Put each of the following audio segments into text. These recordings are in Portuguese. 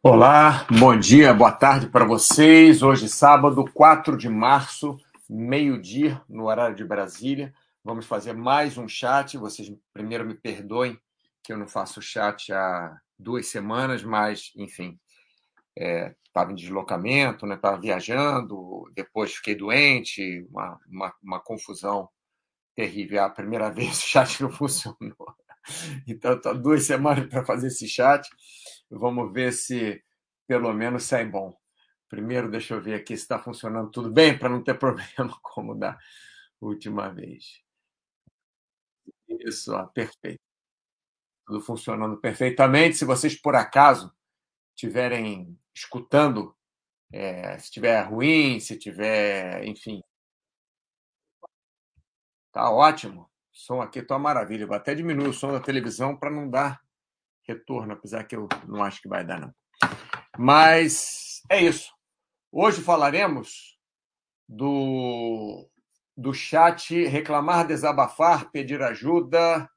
Olá, bom dia, boa tarde para vocês. Hoje, sábado, 4 de março, meio-dia, no horário de Brasília. Vamos fazer mais um chat. Vocês primeiro me perdoem que eu não faço chat há duas semanas, mas, enfim, estava é, em deslocamento, estava né, viajando, depois fiquei doente, uma, uma, uma confusão terrível. A primeira vez o chat não funcionou. Então, estou duas semanas para fazer esse chat. Vamos ver se pelo menos sai bom. Primeiro, deixa eu ver aqui se está funcionando tudo bem, para não ter problema como da última vez. Isso, ó, perfeito. Tudo funcionando perfeitamente. Se vocês, por acaso, estiverem escutando, é, se estiver ruim, se tiver, enfim. Tá ótimo. O som aqui está uma maravilha. Vou até diminuir o som da televisão para não dar retorno, apesar que eu não acho que vai dar, não. Mas é isso. Hoje falaremos do, do chat reclamar, desabafar, pedir ajuda.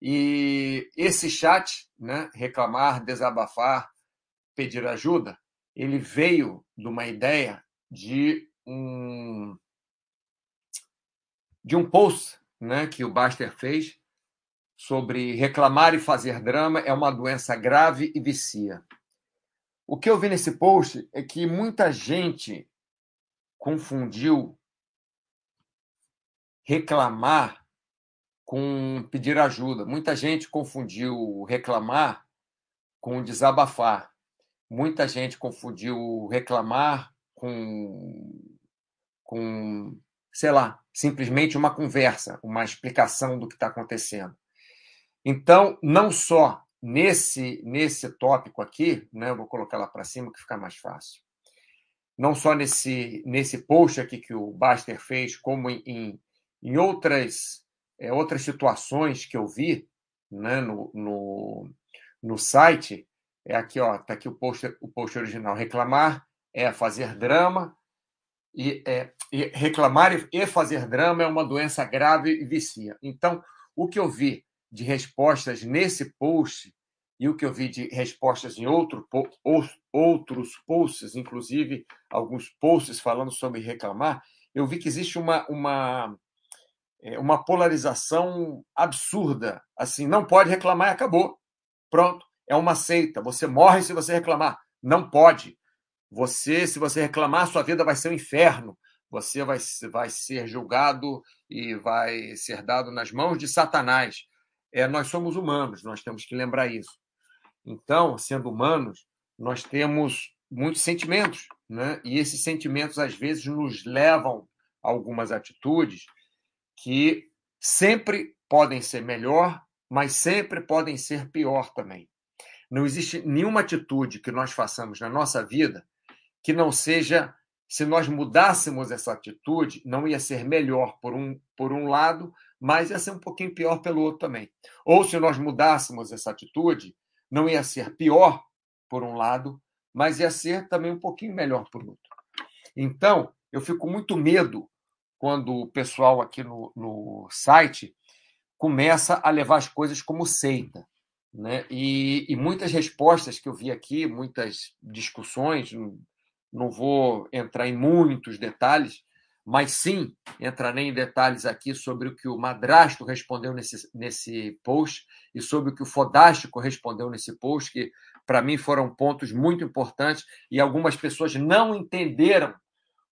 E esse chat, né, reclamar, desabafar, pedir ajuda, ele veio de uma ideia de um de um post, né, que o Baster fez sobre reclamar e fazer drama é uma doença grave e vicia. O que eu vi nesse post é que muita gente confundiu reclamar com pedir ajuda. Muita gente confundiu reclamar com desabafar. Muita gente confundiu reclamar com, com, sei lá, simplesmente uma conversa, uma explicação do que está acontecendo. Então, não só nesse nesse tópico aqui, né, eu vou colocar lá para cima que fica mais fácil. Não só nesse nesse post aqui que o Baster fez, como em, em outras é, outras situações que eu vi, né, no, no, no site, é aqui ó, tá aqui o post o post original. Reclamar é fazer drama e, é, e reclamar e fazer drama é uma doença grave e vicia. Então, o que eu vi de respostas nesse post e o que eu vi de respostas em outro, outros posts, inclusive alguns posts falando sobre reclamar, eu vi que existe uma, uma, é, uma polarização absurda. Assim, não pode reclamar e acabou. Pronto, é uma seita. Você morre se você reclamar. Não pode. Você, se você reclamar, sua vida vai ser um inferno. Você vai, vai ser julgado e vai ser dado nas mãos de Satanás é, nós somos humanos, nós temos que lembrar isso. Então, sendo humanos, nós temos muitos sentimentos, né? e esses sentimentos, às vezes, nos levam a algumas atitudes que sempre podem ser melhor, mas sempre podem ser pior também. Não existe nenhuma atitude que nós façamos na nossa vida que não seja, se nós mudássemos essa atitude, não ia ser melhor por um, por um lado, mas ia ser um pouquinho pior pelo outro também. Ou se nós mudássemos essa atitude, não ia ser pior por um lado, mas ia ser também um pouquinho melhor por outro. Então, eu fico muito medo quando o pessoal aqui no, no site começa a levar as coisas como seita. Né? E, e, muitas respostas que eu vi aqui, muitas discussões, não, não vou entrar em muitos detalhes, mas sim entrarei em detalhes aqui sobre o que o Madrasto respondeu nesse, nesse post e sobre o que o Fodástico respondeu nesse post, que para mim foram pontos muito importantes e algumas pessoas não entenderam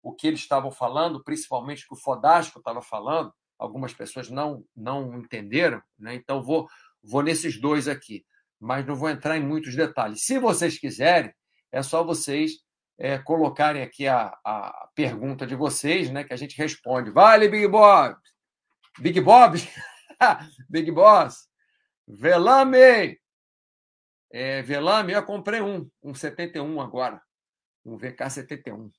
o que eles estavam falando, principalmente o que o Fodástico estava falando, algumas pessoas não, não entenderam, né? então vou, vou nesses dois aqui, mas não vou entrar em muitos detalhes. Se vocês quiserem, é só vocês é, colocarem aqui a, a pergunta de vocês, né, que a gente responde. Vale, Big Bob! Big Bob? Big Boss? Velame! É, Velame, eu comprei um, um 71 agora, um VK71.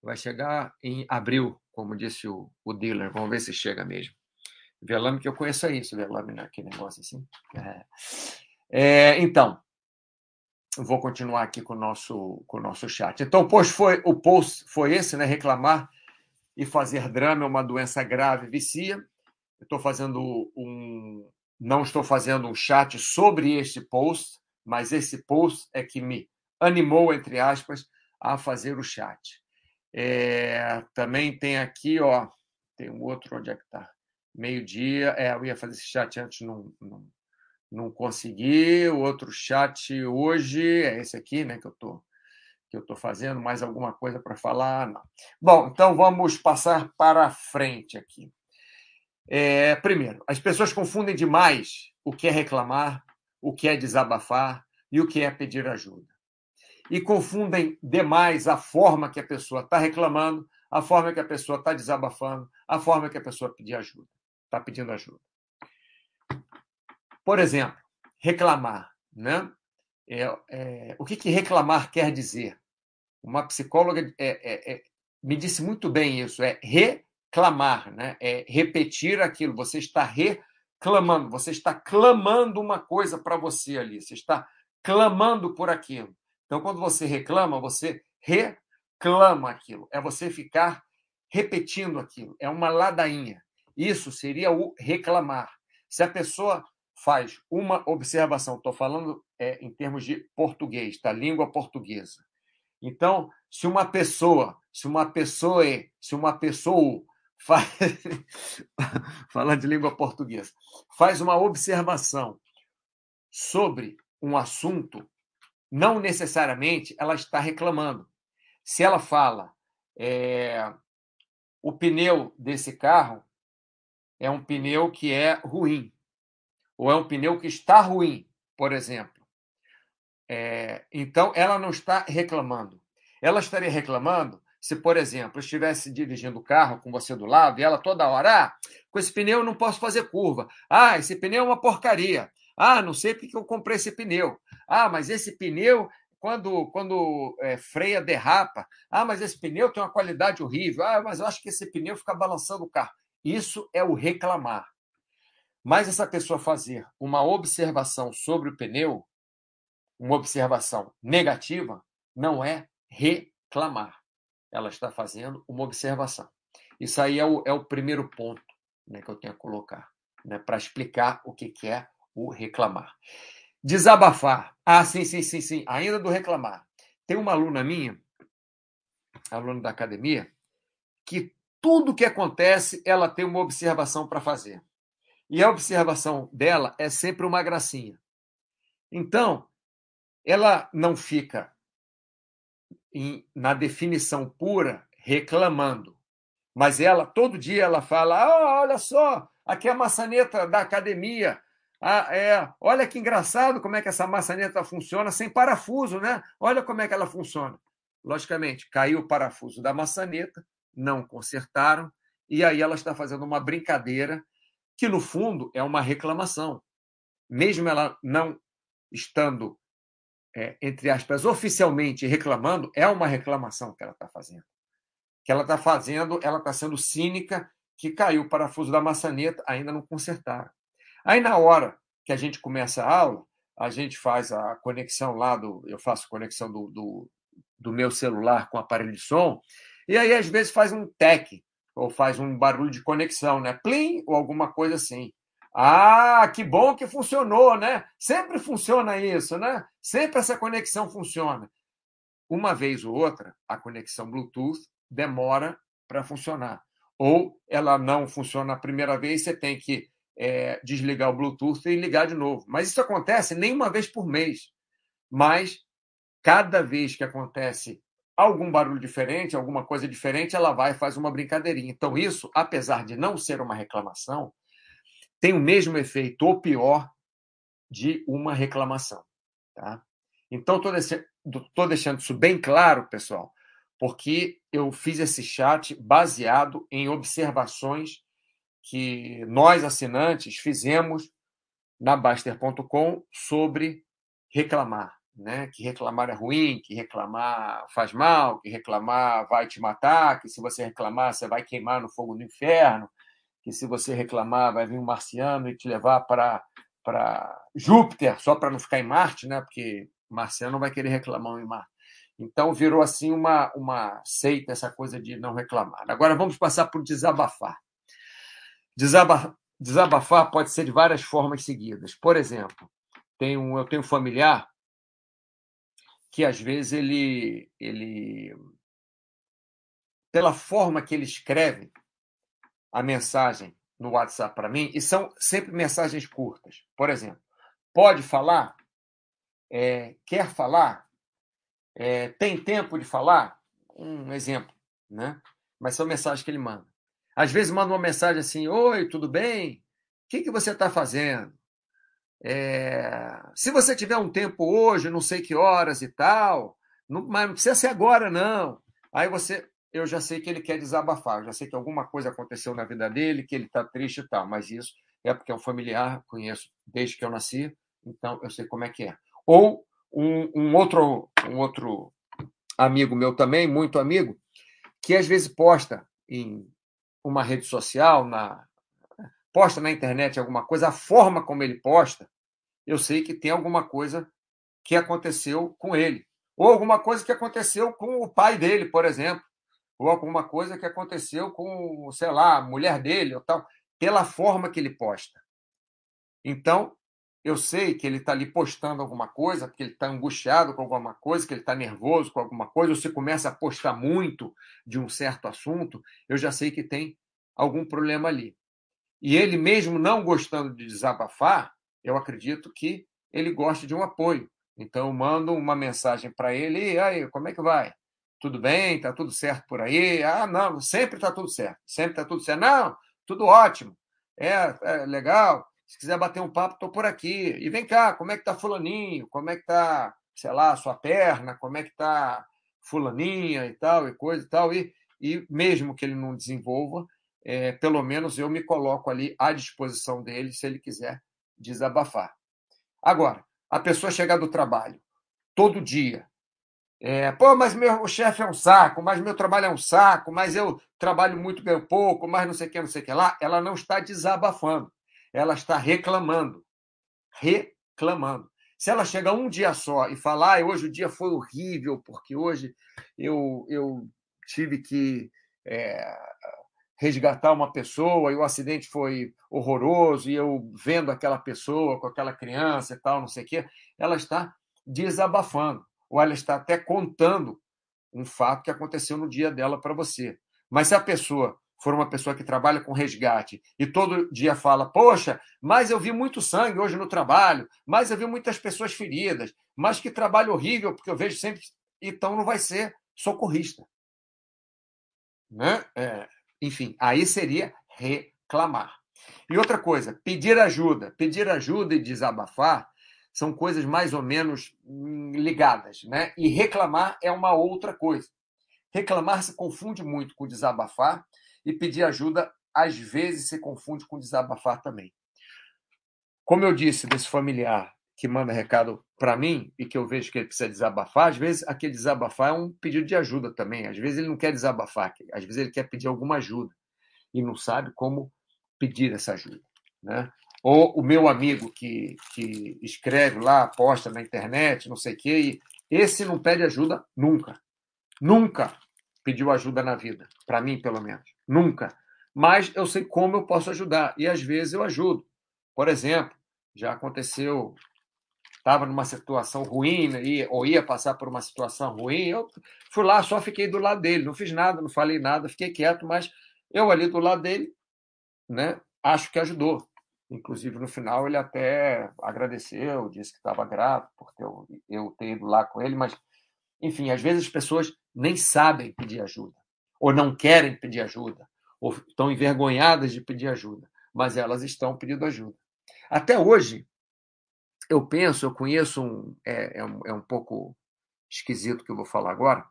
Vai chegar em abril, como disse o, o dealer. Vamos ver se chega mesmo. Velame, que eu conheço é isso, Velame, né? que negócio assim. É. É, então, vou continuar aqui com o nosso, com o nosso chat. Então, post foi, o post foi esse, né? Reclamar e fazer drama é uma doença grave, vicia. Estou fazendo um. Não estou fazendo um chat sobre este post, mas esse post é que me animou, entre aspas, a fazer o chat. É, também tem aqui, ó, tem um outro, onde é que está? Meio-dia, é, eu ia fazer esse chat antes, não, não, não consegui. O outro chat hoje é esse aqui, né, que eu estou que eu estou fazendo, mais alguma coisa para falar? Não. Bom, então vamos passar para frente aqui. É, primeiro, as pessoas confundem demais o que é reclamar, o que é desabafar e o que é pedir ajuda. E confundem demais a forma que a pessoa está reclamando, a forma que a pessoa está desabafando, a forma que a pessoa pedir ajuda, está pedindo ajuda. Por exemplo, reclamar, né? É, é, o que, que reclamar quer dizer? Uma psicóloga é, é, é, me disse muito bem isso: é reclamar, né? é repetir aquilo. Você está reclamando, você está clamando uma coisa para você ali, você está clamando por aquilo. Então, quando você reclama, você reclama aquilo. É você ficar repetindo aquilo. É uma ladainha. Isso seria o reclamar. Se a pessoa faz uma observação, estou falando é, em termos de português, da língua portuguesa. Então, se uma pessoa, se uma pessoa, se uma pessoa faz, falando de língua portuguesa, faz uma observação sobre um assunto, não necessariamente ela está reclamando. Se ela fala, é, o pneu desse carro é um pneu que é ruim, ou é um pneu que está ruim, por exemplo. É, então, ela não está reclamando. Ela estaria reclamando se, por exemplo, estivesse dirigindo o carro com você do lado e ela toda hora, ah, com esse pneu eu não posso fazer curva. Ah, esse pneu é uma porcaria. Ah, não sei porque eu comprei esse pneu. Ah, mas esse pneu, quando, quando é, freia, derrapa. Ah, mas esse pneu tem uma qualidade horrível. Ah, mas eu acho que esse pneu fica balançando o carro. Isso é o reclamar. Mas essa pessoa fazer uma observação sobre o pneu, uma observação negativa não é reclamar. Ela está fazendo uma observação. Isso aí é o, é o primeiro ponto né, que eu tenho a colocar né, para explicar o que, que é o reclamar. Desabafar. Ah, sim, sim, sim, sim. Ainda do reclamar. Tem uma aluna minha, aluna da academia, que tudo que acontece, ela tem uma observação para fazer. E a observação dela é sempre uma gracinha. Então, ela não fica em, na definição pura reclamando, mas ela todo dia ela fala: ah, olha só, aqui é a maçaneta da academia. Ah, é, olha que engraçado como é que essa maçaneta funciona sem parafuso, né? Olha como é que ela funciona. Logicamente, caiu o parafuso da maçaneta, não consertaram, e aí ela está fazendo uma brincadeira que, no fundo, é uma reclamação. Mesmo ela não estando é, entre aspas, oficialmente reclamando, é uma reclamação que ela está fazendo. Que ela está fazendo, ela está sendo cínica, que caiu o parafuso da maçaneta, ainda não consertaram. Aí, na hora que a gente começa a aula, a gente faz a conexão lá do. Eu faço conexão do, do, do meu celular com o aparelho de som, e aí, às vezes, faz um tec, ou faz um barulho de conexão, né? Plim, ou alguma coisa assim. Ah, que bom que funcionou, né? Sempre funciona isso, né? Sempre essa conexão funciona. Uma vez ou outra, a conexão Bluetooth demora para funcionar. Ou ela não funciona a primeira vez, você tem que é, desligar o Bluetooth e ligar de novo. Mas isso acontece nem uma vez por mês. Mas cada vez que acontece algum barulho diferente, alguma coisa diferente, ela vai e faz uma brincadeirinha. Então, isso, apesar de não ser uma reclamação, tem o mesmo efeito, ou pior, de uma reclamação. Tá? Então, estou deixando isso bem claro, pessoal, porque eu fiz esse chat baseado em observações que nós, assinantes, fizemos na Baster.com sobre reclamar. Né? Que reclamar é ruim, que reclamar faz mal, que reclamar vai te matar, que se você reclamar você vai queimar no fogo do inferno, que se você reclamar vai vir um marciano e te levar para para Júpiter, só para não ficar em Marte, né? Porque marciano vai querer reclamar em Marte. Então virou assim uma uma seita essa coisa de não reclamar. Agora vamos passar por desabafar. Desabafar, desabafar pode ser de várias formas seguidas. Por exemplo, tem um, eu tenho um familiar que às vezes ele, ele pela forma que ele escreve a mensagem no WhatsApp para mim, e são sempre mensagens curtas. Por exemplo, pode falar? É, quer falar? É, tem tempo de falar? Um exemplo, né? Mas são mensagens que ele manda. Às vezes manda uma mensagem assim: Oi, tudo bem? O que, que você está fazendo? É, se você tiver um tempo hoje, não sei que horas e tal, não, mas não precisa ser agora, não. Aí você, eu já sei que ele quer desabafar, eu já sei que alguma coisa aconteceu na vida dele, que ele está triste e tal, mas isso é porque é um familiar, conheço desde que eu nasci, então eu sei como é que é. Ou um, um outro, um outro amigo meu também, muito amigo, que às vezes posta em uma rede social, na, posta na internet alguma coisa, a forma como ele posta, eu sei que tem alguma coisa que aconteceu com ele. Ou alguma coisa que aconteceu com o pai dele, por exemplo. Ou alguma coisa que aconteceu com, sei lá, a mulher dele, ou tal, pela forma que ele posta. Então, eu sei que ele está ali postando alguma coisa, porque ele está angustiado com alguma coisa, que ele está nervoso com alguma coisa, ou se começa a postar muito de um certo assunto, eu já sei que tem algum problema ali. E ele mesmo não gostando de desabafar, eu acredito que ele gosta de um apoio. Então eu mando uma mensagem para ele, e aí, como é que vai? Tudo bem? Está tudo certo por aí? Ah, não, sempre está tudo certo. Sempre está tudo certo. Não, tudo ótimo. É, é legal. Se quiser bater um papo, estou por aqui. E vem cá, como é que está fulaninho? Como é que está, sei lá, sua perna? Como é que está fulaninha e tal, e coisa e tal. E, e mesmo que ele não desenvolva, é, pelo menos eu me coloco ali à disposição dele se ele quiser desabafar. Agora, a pessoa chegar do trabalho todo dia, é, pô, mas meu chefe é um saco, mas meu trabalho é um saco, mas eu trabalho muito, ganho pouco, mas não sei o que, não sei o que lá, ela não está desabafando, ela está reclamando. Reclamando. Se ela chega um dia só e falar, ah, hoje o dia foi horrível, porque hoje eu, eu tive que é, resgatar uma pessoa e o acidente foi horroroso e eu vendo aquela pessoa com aquela criança e tal, não sei o quê, ela está desabafando ou ela está até contando um fato que aconteceu no dia dela para você. Mas se a pessoa for uma pessoa que trabalha com resgate e todo dia fala: Poxa, mas eu vi muito sangue hoje no trabalho, mas eu vi muitas pessoas feridas, mas que trabalho horrível, porque eu vejo sempre. Então não vai ser socorrista. Né? É, enfim, aí seria reclamar. E outra coisa, pedir ajuda. Pedir ajuda e desabafar são coisas mais ou menos hum, ligadas, né? E reclamar é uma outra coisa. Reclamar se confunde muito com desabafar e pedir ajuda às vezes se confunde com desabafar também. Como eu disse desse familiar que manda recado para mim e que eu vejo que ele precisa desabafar, às vezes aquele desabafar é um pedido de ajuda também. Às vezes ele não quer desabafar, às vezes ele quer pedir alguma ajuda e não sabe como pedir essa ajuda. Né? Ou o meu amigo que, que escreve lá, posta na internet, não sei o quê, e esse não pede ajuda nunca. Nunca pediu ajuda na vida, para mim, pelo menos. Nunca. Mas eu sei como eu posso ajudar, e às vezes eu ajudo. Por exemplo, já aconteceu estava numa situação ruim, né, ou ia passar por uma situação ruim, eu fui lá, só fiquei do lado dele, não fiz nada, não falei nada, fiquei quieto, mas eu ali do lado dele, né, acho que ajudou. Inclusive, no final, ele até agradeceu, disse que estava grato por ter, eu ter ido lá com ele, mas, enfim, às vezes as pessoas nem sabem pedir ajuda, ou não querem pedir ajuda, ou estão envergonhadas de pedir ajuda, mas elas estão pedindo ajuda. Até hoje, eu penso, eu conheço um é, é, um. é, um, pouco esquisito que eu vou falar agora.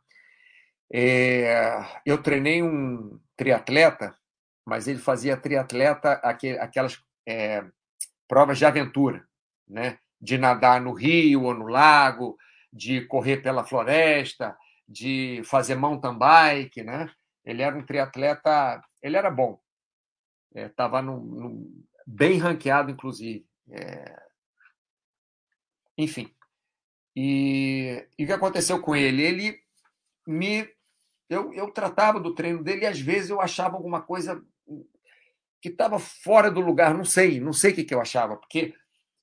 É, eu treinei um triatleta, mas ele fazia triatleta aquelas é, provas de aventura, né? de nadar no rio ou no lago, de correr pela floresta, de fazer mountain bike. Né? Ele era um triatleta, ele era bom, estava é, bem ranqueado, inclusive. É, enfim. E, e o que aconteceu com ele? Ele me. Eu, eu tratava do treino dele e às vezes eu achava alguma coisa que estava fora do lugar, não sei, não sei o que, que eu achava, porque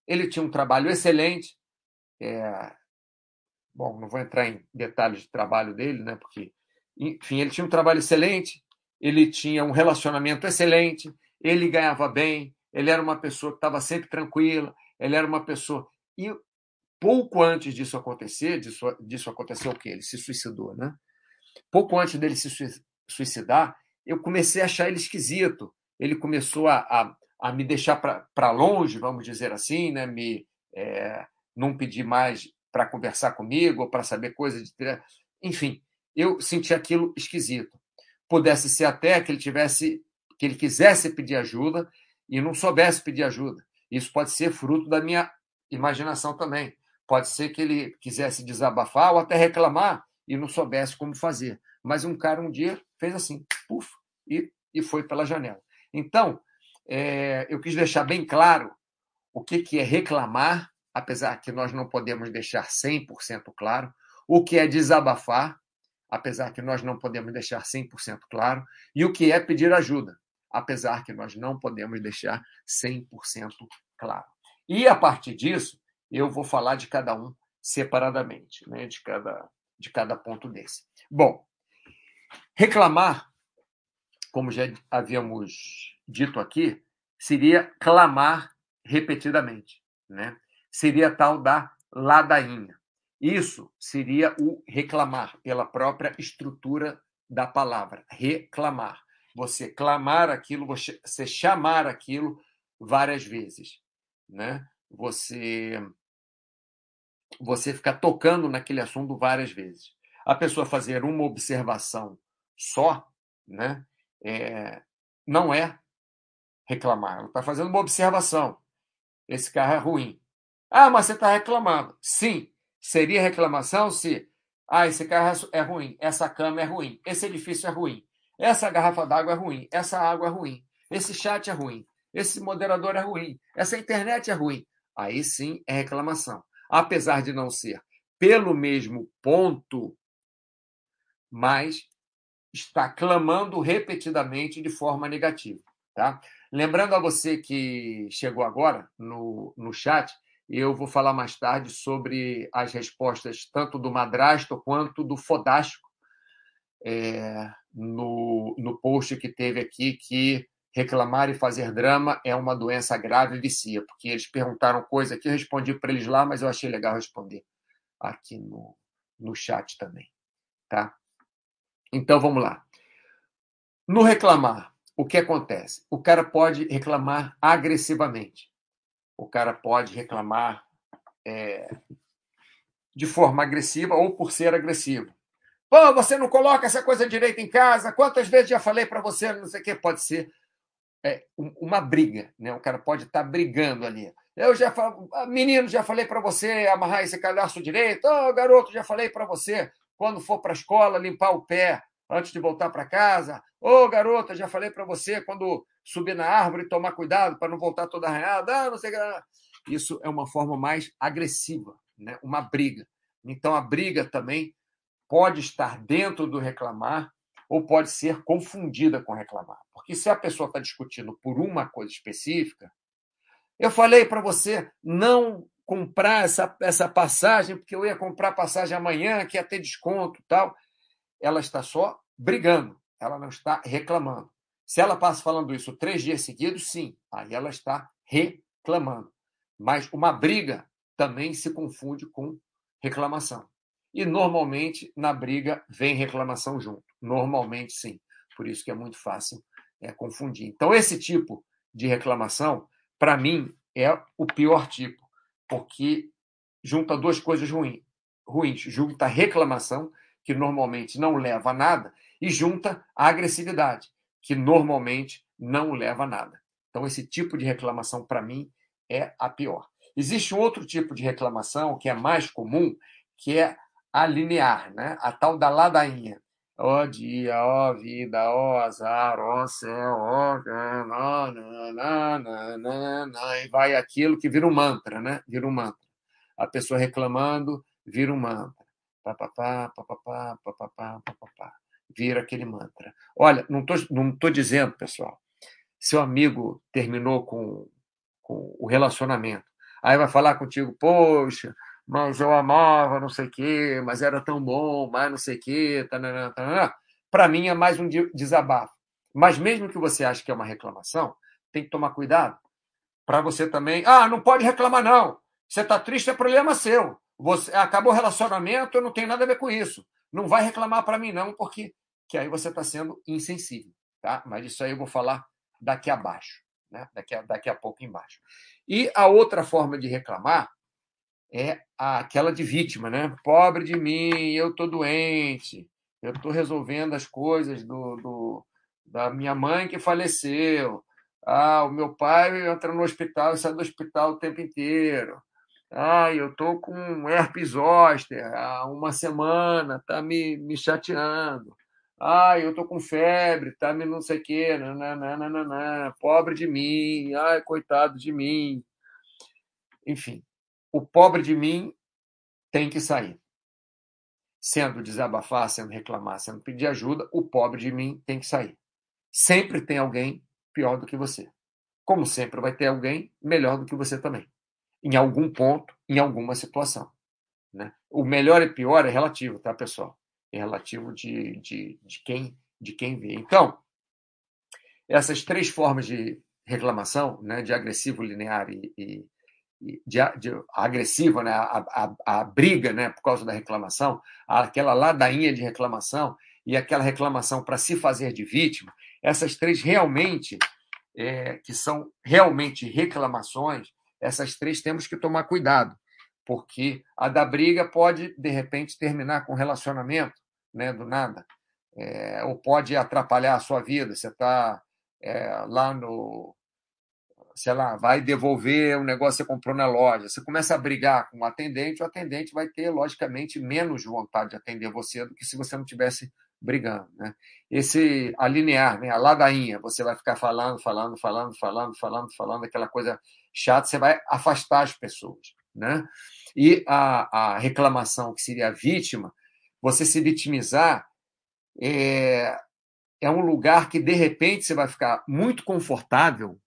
ele tinha um trabalho excelente, é, bom, não vou entrar em detalhes de trabalho dele, né? Porque, enfim, ele tinha um trabalho excelente, ele tinha um relacionamento excelente, ele ganhava bem, ele era uma pessoa que estava sempre tranquila, ele era uma pessoa. E pouco antes disso acontecer, disso, disso aconteceu o quê? Ele se suicidou, né? Pouco antes dele se suicidar, eu comecei a achar ele esquisito. Ele começou a, a, a me deixar para longe, vamos dizer assim, né? Me, é, não pedir mais para conversar comigo ou para saber coisas de. Enfim, eu senti aquilo esquisito. Pudesse ser até que ele tivesse, que ele quisesse pedir ajuda e não soubesse pedir ajuda. Isso pode ser fruto da minha imaginação também. Pode ser que ele quisesse desabafar ou até reclamar e não soubesse como fazer. Mas um cara um dia fez assim, puf, e, e foi pela janela. Então, é, eu quis deixar bem claro o que, que é reclamar, apesar que nós não podemos deixar 100% claro, o que é desabafar, apesar que nós não podemos deixar 100% claro, e o que é pedir ajuda, apesar que nós não podemos deixar 100% claro. E a partir disso, eu vou falar de cada um separadamente, né, de, cada, de cada ponto desse. Bom, reclamar, como já havíamos dito aqui, seria clamar repetidamente, né? Seria tal da ladainha. Isso seria o reclamar, pela própria estrutura da palavra, reclamar. Você clamar aquilo, você chamar aquilo várias vezes, né? Você você ficar tocando naquele assunto várias vezes. A pessoa fazer uma observação só, né? É, não é reclamar. Ela está fazendo uma observação. Esse carro é ruim. Ah, mas você está reclamando. Sim, seria reclamação se. Ah, esse carro é ruim. Essa cama é ruim. Esse edifício é ruim. Essa garrafa d'água é ruim. Essa água é ruim. Esse chat é ruim. Esse moderador é ruim. Essa internet é ruim. Aí sim é reclamação. Apesar de não ser pelo mesmo ponto, mas está clamando repetidamente de forma negativa. Tá? Lembrando a você que chegou agora no, no chat, eu vou falar mais tarde sobre as respostas tanto do madrasto quanto do fodástico é, no, no post que teve aqui que reclamar e fazer drama é uma doença grave e vicia, porque eles perguntaram coisa que eu respondi para eles lá, mas eu achei legal responder aqui no, no chat também. Tá? Então vamos lá. No reclamar, o que acontece? O cara pode reclamar agressivamente. O cara pode reclamar é, de forma agressiva ou por ser agressivo. Pô, você não coloca essa coisa direito em casa? Quantas vezes já falei para você? Não sei o que. Pode ser é, uma briga, né? O cara pode estar tá brigando ali. Eu já falo, ah, menino, já falei para você amarrar esse cadastro direito. Oh, garoto, já falei para você quando for para a escola limpar o pé antes de voltar para casa. Ô, oh, garota, já falei para você quando subir na árvore tomar cuidado para não voltar toda arranhada. Ah, não sei que. Isso é uma forma mais agressiva, né? uma briga. Então, a briga também pode estar dentro do reclamar ou pode ser confundida com reclamar. Porque se a pessoa está discutindo por uma coisa específica, eu falei para você não comprar essa, essa passagem, porque eu ia comprar passagem amanhã, que ia ter desconto tal ela está só brigando, ela não está reclamando. Se ela passa falando isso três dias seguidos, sim, aí ela está reclamando. Mas uma briga também se confunde com reclamação. E normalmente na briga vem reclamação junto. Normalmente sim. Por isso que é muito fácil é, confundir. Então, esse tipo de reclamação, para mim, é o pior tipo, porque junta duas coisas ruins. ruins. Junta reclamação que normalmente não leva a nada, e junta a agressividade, que normalmente não leva a nada. Então, esse tipo de reclamação, para mim, é a pior. Existe um outro tipo de reclamação que é mais comum, que é a linear, né? a tal da ladainha. Ó oh, dia, ó oh, vida, ó oh, azar, ó céu, ó. e vai aquilo que vira um mantra, né? Vira um mantra. A pessoa reclamando, vira um mantra papapá, papapá, papapá, papapá. Vira aquele mantra. Olha, não estou não tô dizendo, pessoal, seu amigo terminou com, com o relacionamento. Aí vai falar contigo, poxa, mas eu amava não sei o quê, mas era tão bom, mas não sei o quê, para mim é mais um desabafo. Mas mesmo que você ache que é uma reclamação, tem que tomar cuidado para você também. Ah, não pode reclamar, não. Você está triste, é problema seu. Você acabou o relacionamento, eu não tenho nada a ver com isso. Não vai reclamar para mim, não, porque que aí você está sendo insensível. Tá? Mas isso aí eu vou falar daqui abaixo, né? daqui, a, daqui a pouco embaixo. E a outra forma de reclamar é aquela de vítima, né? Pobre de mim, eu estou doente, eu estou resolvendo as coisas do, do, da minha mãe que faleceu. Ah, o meu pai entra no hospital e sai do hospital o tempo inteiro. Ah, eu estou com herpes zoster há uma semana, está me, me chateando. Ah, eu estou com febre, tá me não sei o quê, nananana, pobre de mim, ai, coitado de mim. Enfim, o pobre de mim tem que sair. Sendo desabafar, sendo reclamar, sendo pedir ajuda, o pobre de mim tem que sair. Sempre tem alguém pior do que você. Como sempre vai ter alguém melhor do que você também. Em algum ponto, em alguma situação. Né? O melhor e pior é relativo, tá, pessoal? É relativo de, de, de, quem, de quem vê. Então, essas três formas de reclamação, né, de agressivo, linear e, e de, de agressivo, né, a, a, a, briga né, por causa da reclamação, aquela ladainha de reclamação e aquela reclamação para se fazer de vítima, essas três realmente, é, que são realmente reclamações, essas três temos que tomar cuidado, porque a da briga pode, de repente, terminar com relacionamento, né, do nada, é, ou pode atrapalhar a sua vida. Você está é, lá no. Sei lá, vai devolver um negócio que você comprou na loja. Você começa a brigar com o atendente, o atendente vai ter, logicamente, menos vontade de atender você do que se você não tivesse brigando. Né? Esse alinear, né? a ladainha, você vai ficar falando, falando, falando, falando, falando, falando, aquela coisa chata, você vai afastar as pessoas. Né? E a, a reclamação, que seria a vítima, você se vitimizar é, é um lugar que, de repente, você vai ficar muito confortável,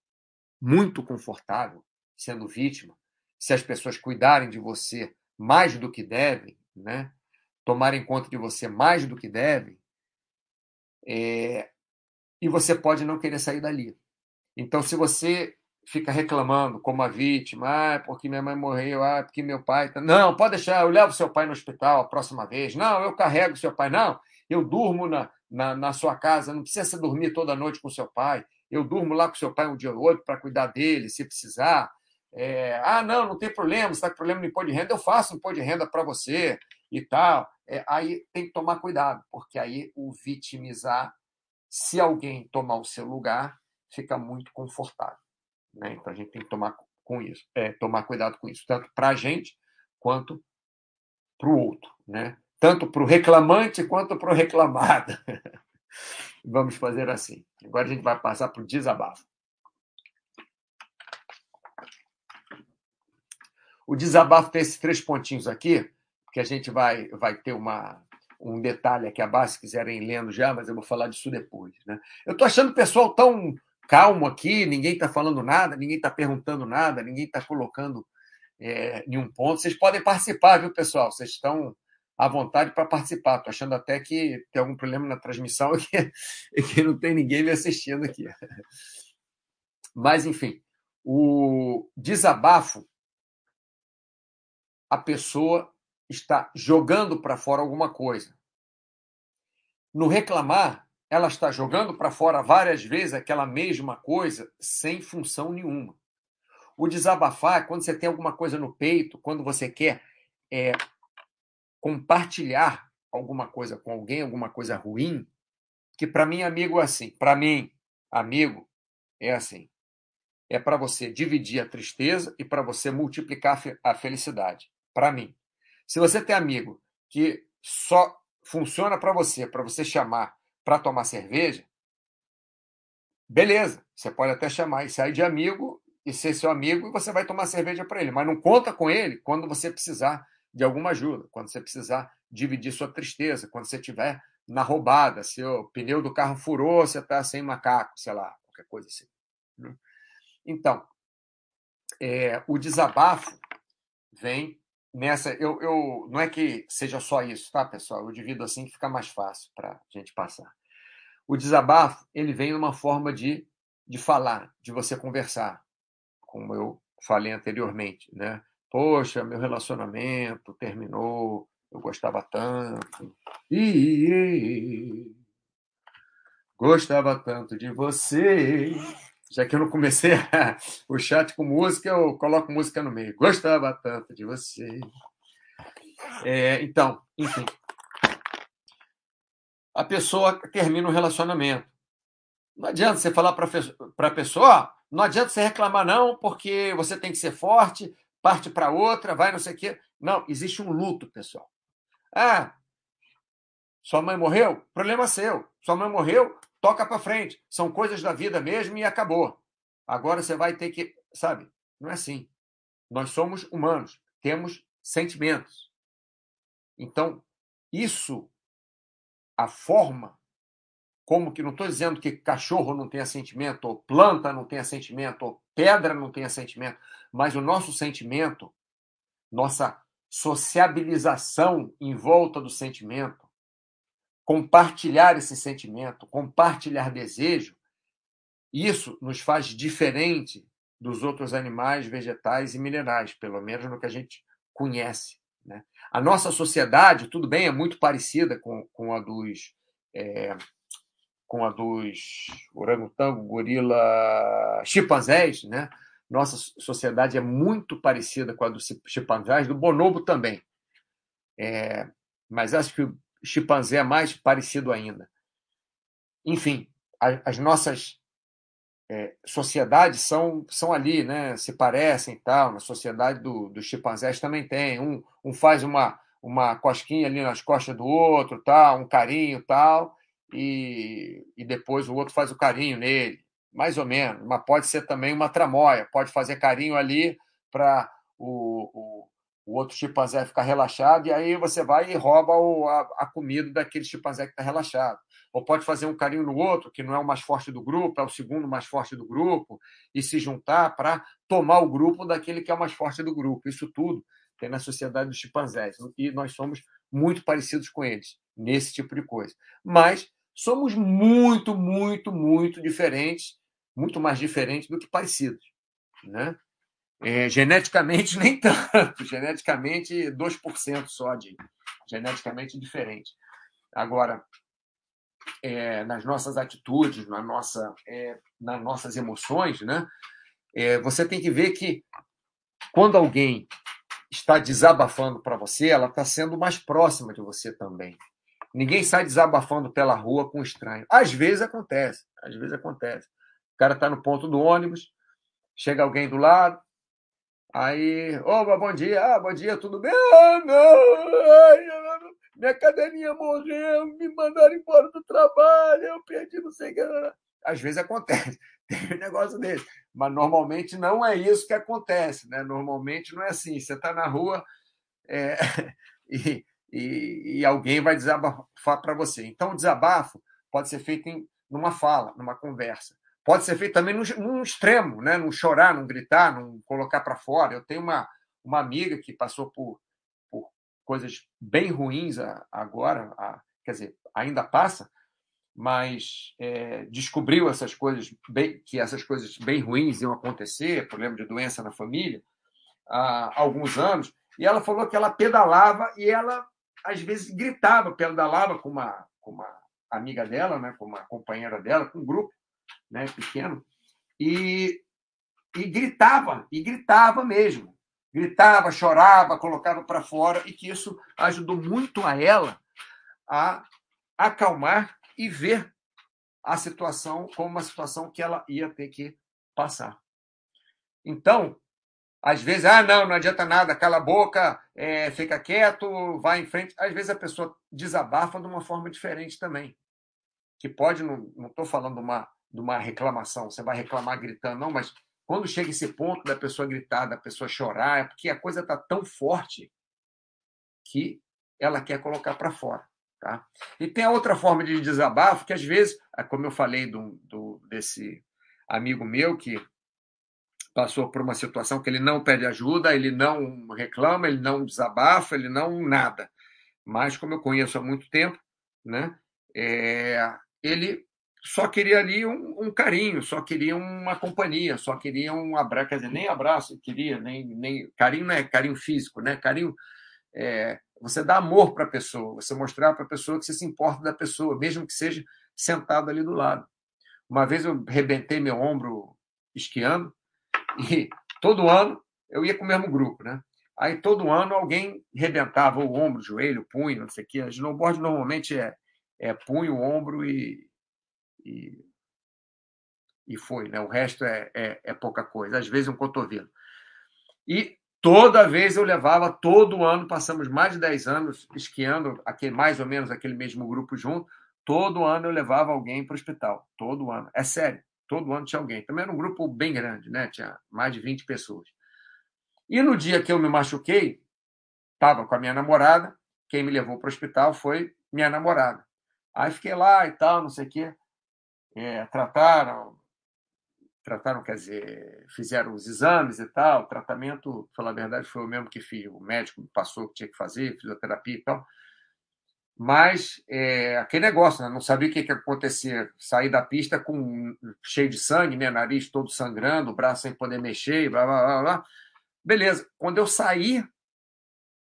muito confortável, sendo vítima, se as pessoas cuidarem de você mais do que devem, né? tomarem conta de você mais do que devem, é, e você pode não querer sair dali. Então, se você fica reclamando como a vítima, ah, porque minha mãe morreu, ah, porque meu pai. Tá... Não, pode deixar, eu levo seu pai no hospital a próxima vez. Não, eu carrego seu pai. Não, eu durmo na, na, na sua casa, não precisa dormir toda noite com seu pai. Eu durmo lá com seu pai um dia ou outro para cuidar dele, se precisar. É, ah, não, não tem problema, você está com problema no imposto de renda, eu faço um imposto de renda para você e tal. É, aí tem que tomar cuidado, porque aí o vitimizar, se alguém tomar o seu lugar, fica muito confortável. Né? Então a gente tem que tomar com isso, é, tomar cuidado com isso, tanto para a gente quanto para o outro, né? Tanto para o reclamante quanto para o reclamado. Vamos fazer assim. Agora a gente vai passar para o desabafo. O desabafo tem esses três pontinhos aqui, porque a gente vai, vai ter uma, um detalhe aqui abaixo, se quiserem lendo já, mas eu vou falar disso depois. Né? Eu estou achando o pessoal tão calmo aqui, ninguém está falando nada, ninguém está perguntando nada, ninguém está colocando é, nenhum ponto. Vocês podem participar, viu, pessoal? Vocês estão à vontade para participar. Estou achando até que tem algum problema na transmissão e que, não tem ninguém me assistindo aqui. Mas, enfim, o desabafo, a pessoa está jogando para fora alguma coisa. No reclamar, ela está jogando para fora várias vezes aquela mesma coisa sem função nenhuma. O desabafar é quando você tem alguma coisa no peito, quando você quer é, compartilhar alguma coisa com alguém, alguma coisa ruim, que para mim, amigo, é assim. Para mim, amigo, é assim. É para você dividir a tristeza e para você multiplicar a felicidade. Para mim. Se você tem amigo que só funciona para você, para você chamar para tomar cerveja, beleza, você pode até chamar e sair de amigo e ser seu amigo e você vai tomar cerveja para ele, mas não conta com ele quando você precisar de alguma ajuda, quando você precisar dividir sua tristeza, quando você estiver na roubada, se o pneu do carro furou, você está sem macaco, sei lá, qualquer coisa assim. Né? Então, é, o desabafo vem nessa, eu, eu não é que seja só isso, tá, pessoal? Eu divido assim que fica mais fácil para a gente passar. O desabafo, ele vem numa forma de, de falar, de você conversar, como eu falei anteriormente, né? Poxa, meu relacionamento terminou, eu gostava tanto. E gostava tanto de você. Já que eu não comecei a, o chat com música, eu coloco música no meio. Gostava tanto de você. É, então, enfim. A pessoa termina um relacionamento. Não adianta você falar para a pessoa, não adianta você reclamar, não, porque você tem que ser forte, parte para outra, vai não sei o quê. Não, existe um luto, pessoal. Ah, sua mãe morreu? Problema seu. Sua mãe morreu? Toca para frente. São coisas da vida mesmo e acabou. Agora você vai ter que. Sabe? Não é assim. Nós somos humanos, temos sentimentos. Então, isso, a forma, como que não estou dizendo que cachorro não tenha sentimento, ou planta não tenha sentimento, ou pedra não tenha sentimento, mas o nosso sentimento, nossa sociabilização em volta do sentimento, compartilhar esse sentimento, compartilhar desejo, isso nos faz diferente dos outros animais, vegetais e minerais, pelo menos no que a gente conhece. Né? A nossa sociedade, tudo bem, é muito parecida com, com a dos é, com a dos orangotango, gorila, chimpanzés, né? Nossa sociedade é muito parecida com a dos chimpanzés, do bonobo também. É, mas acho que o chimpanzé é mais parecido ainda. Enfim, as, as nossas é, sociedades são, são ali, né? se parecem tal. Na sociedade do, dos chimpanzés também tem. Um, um faz uma, uma cosquinha ali nas costas do outro, tal, um carinho tal, e, e depois o outro faz o carinho nele mais ou menos, mas pode ser também uma tramóia, pode fazer carinho ali para o, o, o, outro chimpanzé ficar relaxado, e aí você vai e rouba o, a, a comida daquele chimpanzé que está relaxado. Ou pode fazer um carinho no outro, que não é o mais forte do grupo, é o segundo mais forte do grupo, e se juntar para tomar o grupo daquele que é o mais forte do grupo. Isso tudo tem na sociedade dos chimpanzés, e nós somos muito parecidos com eles nesse tipo de coisa. Mas somos muito, muito, muito diferentes muito mais diferentes do que parecidos. Né? É, geneticamente, nem tanto. Geneticamente, 2% só de geneticamente diferente. Agora, é, nas nossas atitudes, na nossa, é, nas nossas emoções, né? É, você tem que ver que quando alguém está desabafando para você, ela está sendo mais próxima de você também. Ninguém sai desabafando pela rua com estranho. Às vezes acontece, às vezes acontece cara está no ponto do ônibus, chega alguém do lado, aí, opa, bom dia, ah, bom dia, tudo bem? Ah, não, ai, minha cadeirinha morreu, me mandaram embora do trabalho, eu perdi não sei o que. Às vezes acontece, tem um negócio desse. Mas normalmente não é isso que acontece, né? Normalmente não é assim. Você está na rua é, e, e, e, alguém vai desabafar para você. Então, o desabafo pode ser feito em numa fala, numa conversa pode ser feito também num, num extremo, né? Num chorar, num gritar, num colocar para fora. Eu tenho uma, uma amiga que passou por, por coisas bem ruins agora, a, quer dizer, ainda passa, mas é, descobriu essas coisas bem, que essas coisas bem ruins iam acontecer, problema de doença na família, há alguns anos, e ela falou que ela pedalava e ela às vezes gritava, pedalava com uma, com uma amiga dela, né, com uma companheira dela, com um grupo, né, pequeno, e, e gritava, e gritava mesmo. Gritava, chorava, colocava para fora, e que isso ajudou muito a ela a acalmar e ver a situação como uma situação que ela ia ter que passar. Então, às vezes, ah, não, não adianta nada, cala a boca, é, fica quieto, vai em frente. Às vezes a pessoa desabafa de uma forma diferente também. Que pode, não estou falando uma de uma reclamação, você vai reclamar gritando, não, mas quando chega esse ponto da pessoa gritar, da pessoa chorar, é porque a coisa está tão forte que ela quer colocar para fora. Tá? E tem a outra forma de desabafo, que às vezes, é como eu falei do, do, desse amigo meu que passou por uma situação que ele não pede ajuda, ele não reclama, ele não desabafa, ele não nada. Mas, como eu conheço há muito tempo, né, é, ele só queria ali um, um, carinho, só queria uma companhia, só queria um abraço, quer dizer, nem abraço queria, nem, nem carinho não é carinho físico, né? Carinho é você dá amor para a pessoa, você mostrar para a pessoa que você se importa da pessoa, mesmo que seja sentado ali do lado. Uma vez eu rebentei meu ombro esquiando e todo ano eu ia com o mesmo grupo, né? Aí todo ano alguém rebentava o ombro, o joelho, o punho, não sei o quê. A snowboard normalmente é, é punho, ombro e, e, e foi, né? O resto é, é, é pouca coisa, às vezes um cotovelo. E toda vez eu levava, todo ano, passamos mais de 10 anos esquiando, aquele, mais ou menos aquele mesmo grupo junto, todo ano eu levava alguém para o hospital, todo ano. É sério, todo ano tinha alguém. Também era um grupo bem grande, né? Tinha mais de 20 pessoas. E no dia que eu me machuquei, estava com a minha namorada, quem me levou para o hospital foi minha namorada. Aí fiquei lá e tal, não sei o quê é, trataram, trataram, quer dizer, fizeram os exames e tal, o tratamento, falar a verdade, foi o mesmo que fiz, o médico passou o que tinha que fazer, fisioterapia e tal. Mas é, aquele negócio, né? não sabia o que, ia acontecer. Sair da pista com cheio de sangue, né? nariz todo sangrando, braço sem poder mexer, blá, blá, blá, blá. Beleza. Quando eu saí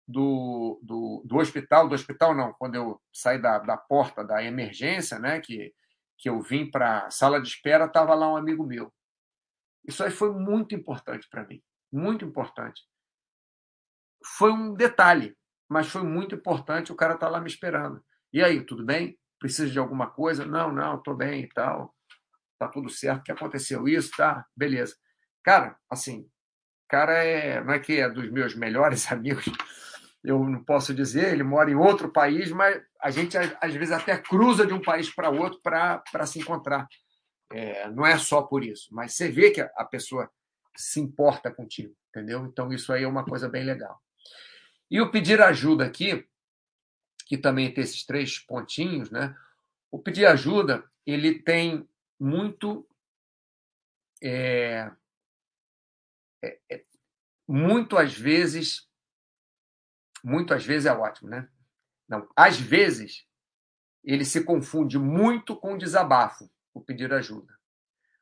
do, do, do hospital, do hospital não, quando eu saí da, da porta da emergência, né? que que eu vim para a sala de espera, estava lá um amigo meu. Isso aí foi muito importante para mim, muito importante. Foi um detalhe, mas foi muito importante. O cara está lá me esperando. E aí, tudo bem? Precisa de alguma coisa? Não, não, estou bem e tal. Tá tudo certo. Que aconteceu? Isso, tá? Beleza. Cara, assim, cara é, não é que é dos meus melhores amigos, eu não posso dizer, ele mora em outro país, mas a gente às vezes até cruza de um país para outro para se encontrar. É, não é só por isso, mas você vê que a pessoa se importa contigo, entendeu? Então isso aí é uma coisa bem legal. E o pedir ajuda aqui, que também tem esses três pontinhos, né? O pedir ajuda, ele tem muito é, é, é muito às vezes muito às vezes é ótimo, né? Não, às vezes ele se confunde muito com desabafo, o pedir ajuda.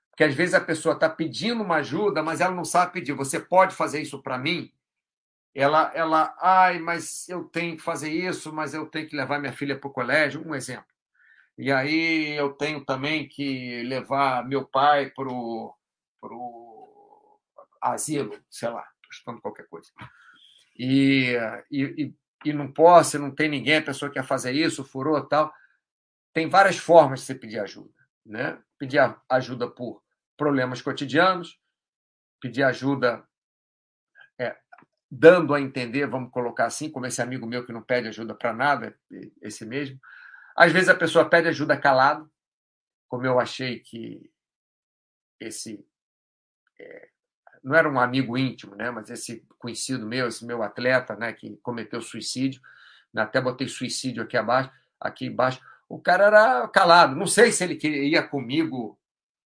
Porque às vezes a pessoa está pedindo uma ajuda, mas ela não sabe pedir. Você pode fazer isso para mim? Ela, ela, ai, mas eu tenho que fazer isso, mas eu tenho que levar minha filha para o colégio. Um exemplo. E aí eu tenho também que levar meu pai para o asilo, sei lá, estou chutando qualquer coisa e, e, e não posso, não tem ninguém, a pessoa quer fazer isso, furou tal. Tem várias formas de você pedir ajuda. Né? Pedir ajuda por problemas cotidianos, pedir ajuda dando a entender, vamos colocar assim, como esse amigo meu que não pede ajuda para nada, esse mesmo. Às vezes a pessoa pede ajuda calado, como eu achei que esse é, não era um amigo íntimo, né? Mas esse conhecido meu, esse meu atleta, né? Que cometeu suicídio, né? até botei suicídio aqui abaixo, aqui embaixo. O cara era calado. Não sei se ele ia comigo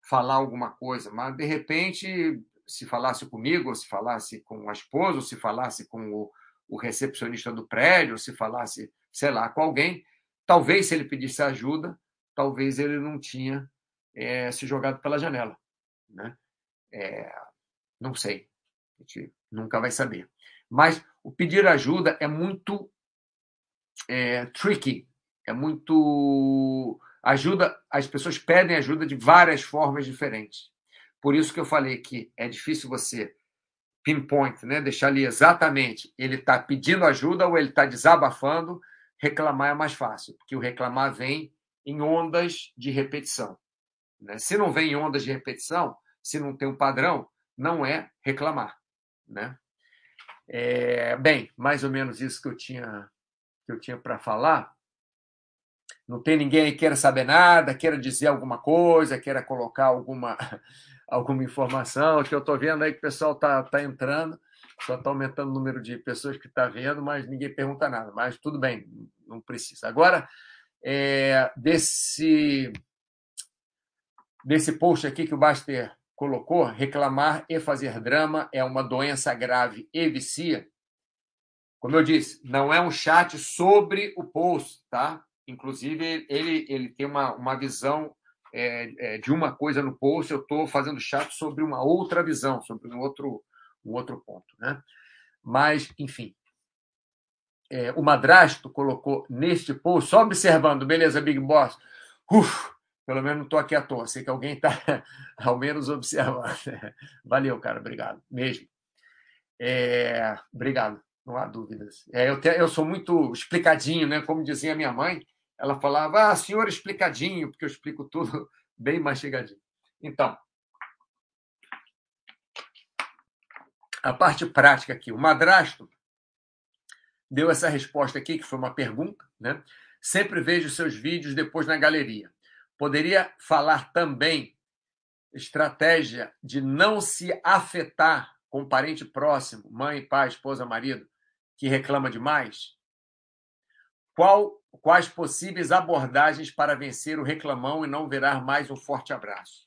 falar alguma coisa, mas de repente, se falasse comigo, ou se falasse com a esposa, ou se falasse com o, o recepcionista do prédio, ou se falasse, sei lá, com alguém, talvez se ele pedisse ajuda, talvez ele não tinha é, se jogado pela janela, né? É, não sei. A gente nunca vai saber. Mas o pedir ajuda é muito é, tricky, é muito. Ajuda, as pessoas pedem ajuda de várias formas diferentes. Por isso que eu falei que é difícil você pinpoint, né? deixar ali exatamente ele está pedindo ajuda ou ele está desabafando. Reclamar é mais fácil, porque o reclamar vem em ondas de repetição. Né? Se não vem em ondas de repetição, se não tem um padrão, não é reclamar, né? É, bem, mais ou menos isso que eu tinha que eu tinha para falar. Não tem ninguém que queira saber nada, queira dizer alguma coisa, queira colocar alguma alguma informação. Que eu estou vendo aí que o pessoal está tá entrando, só está aumentando o número de pessoas que está vendo, mas ninguém pergunta nada. Mas tudo bem, não precisa. Agora, é, desse desse post aqui que o Baster colocou: reclamar e fazer drama é uma doença grave e vicia. Como eu disse, não é um chat sobre o post, tá? Inclusive, ele, ele tem uma, uma visão é, é, de uma coisa no post, eu estou fazendo chat sobre uma outra visão, sobre um outro, um outro ponto, né? Mas, enfim, é, o madrasto colocou neste post, só observando, beleza, Big Boss, uf, pelo menos não estou aqui à toa, sei que alguém está ao menos observando. Valeu, cara, obrigado, mesmo. É, obrigado, não há dúvidas. É, eu, te, eu sou muito explicadinho, né? Como dizia minha mãe, ela falava, ah, senhor explicadinho, porque eu explico tudo bem mastigadinho. Então, a parte prática aqui. O madrasto deu essa resposta aqui, que foi uma pergunta, né? Sempre vejo seus vídeos depois na galeria. Poderia falar também estratégia de não se afetar com parente próximo, mãe, pai, esposa, marido, que reclama demais? Qual, quais possíveis abordagens para vencer o reclamão e não virar mais um forte abraço?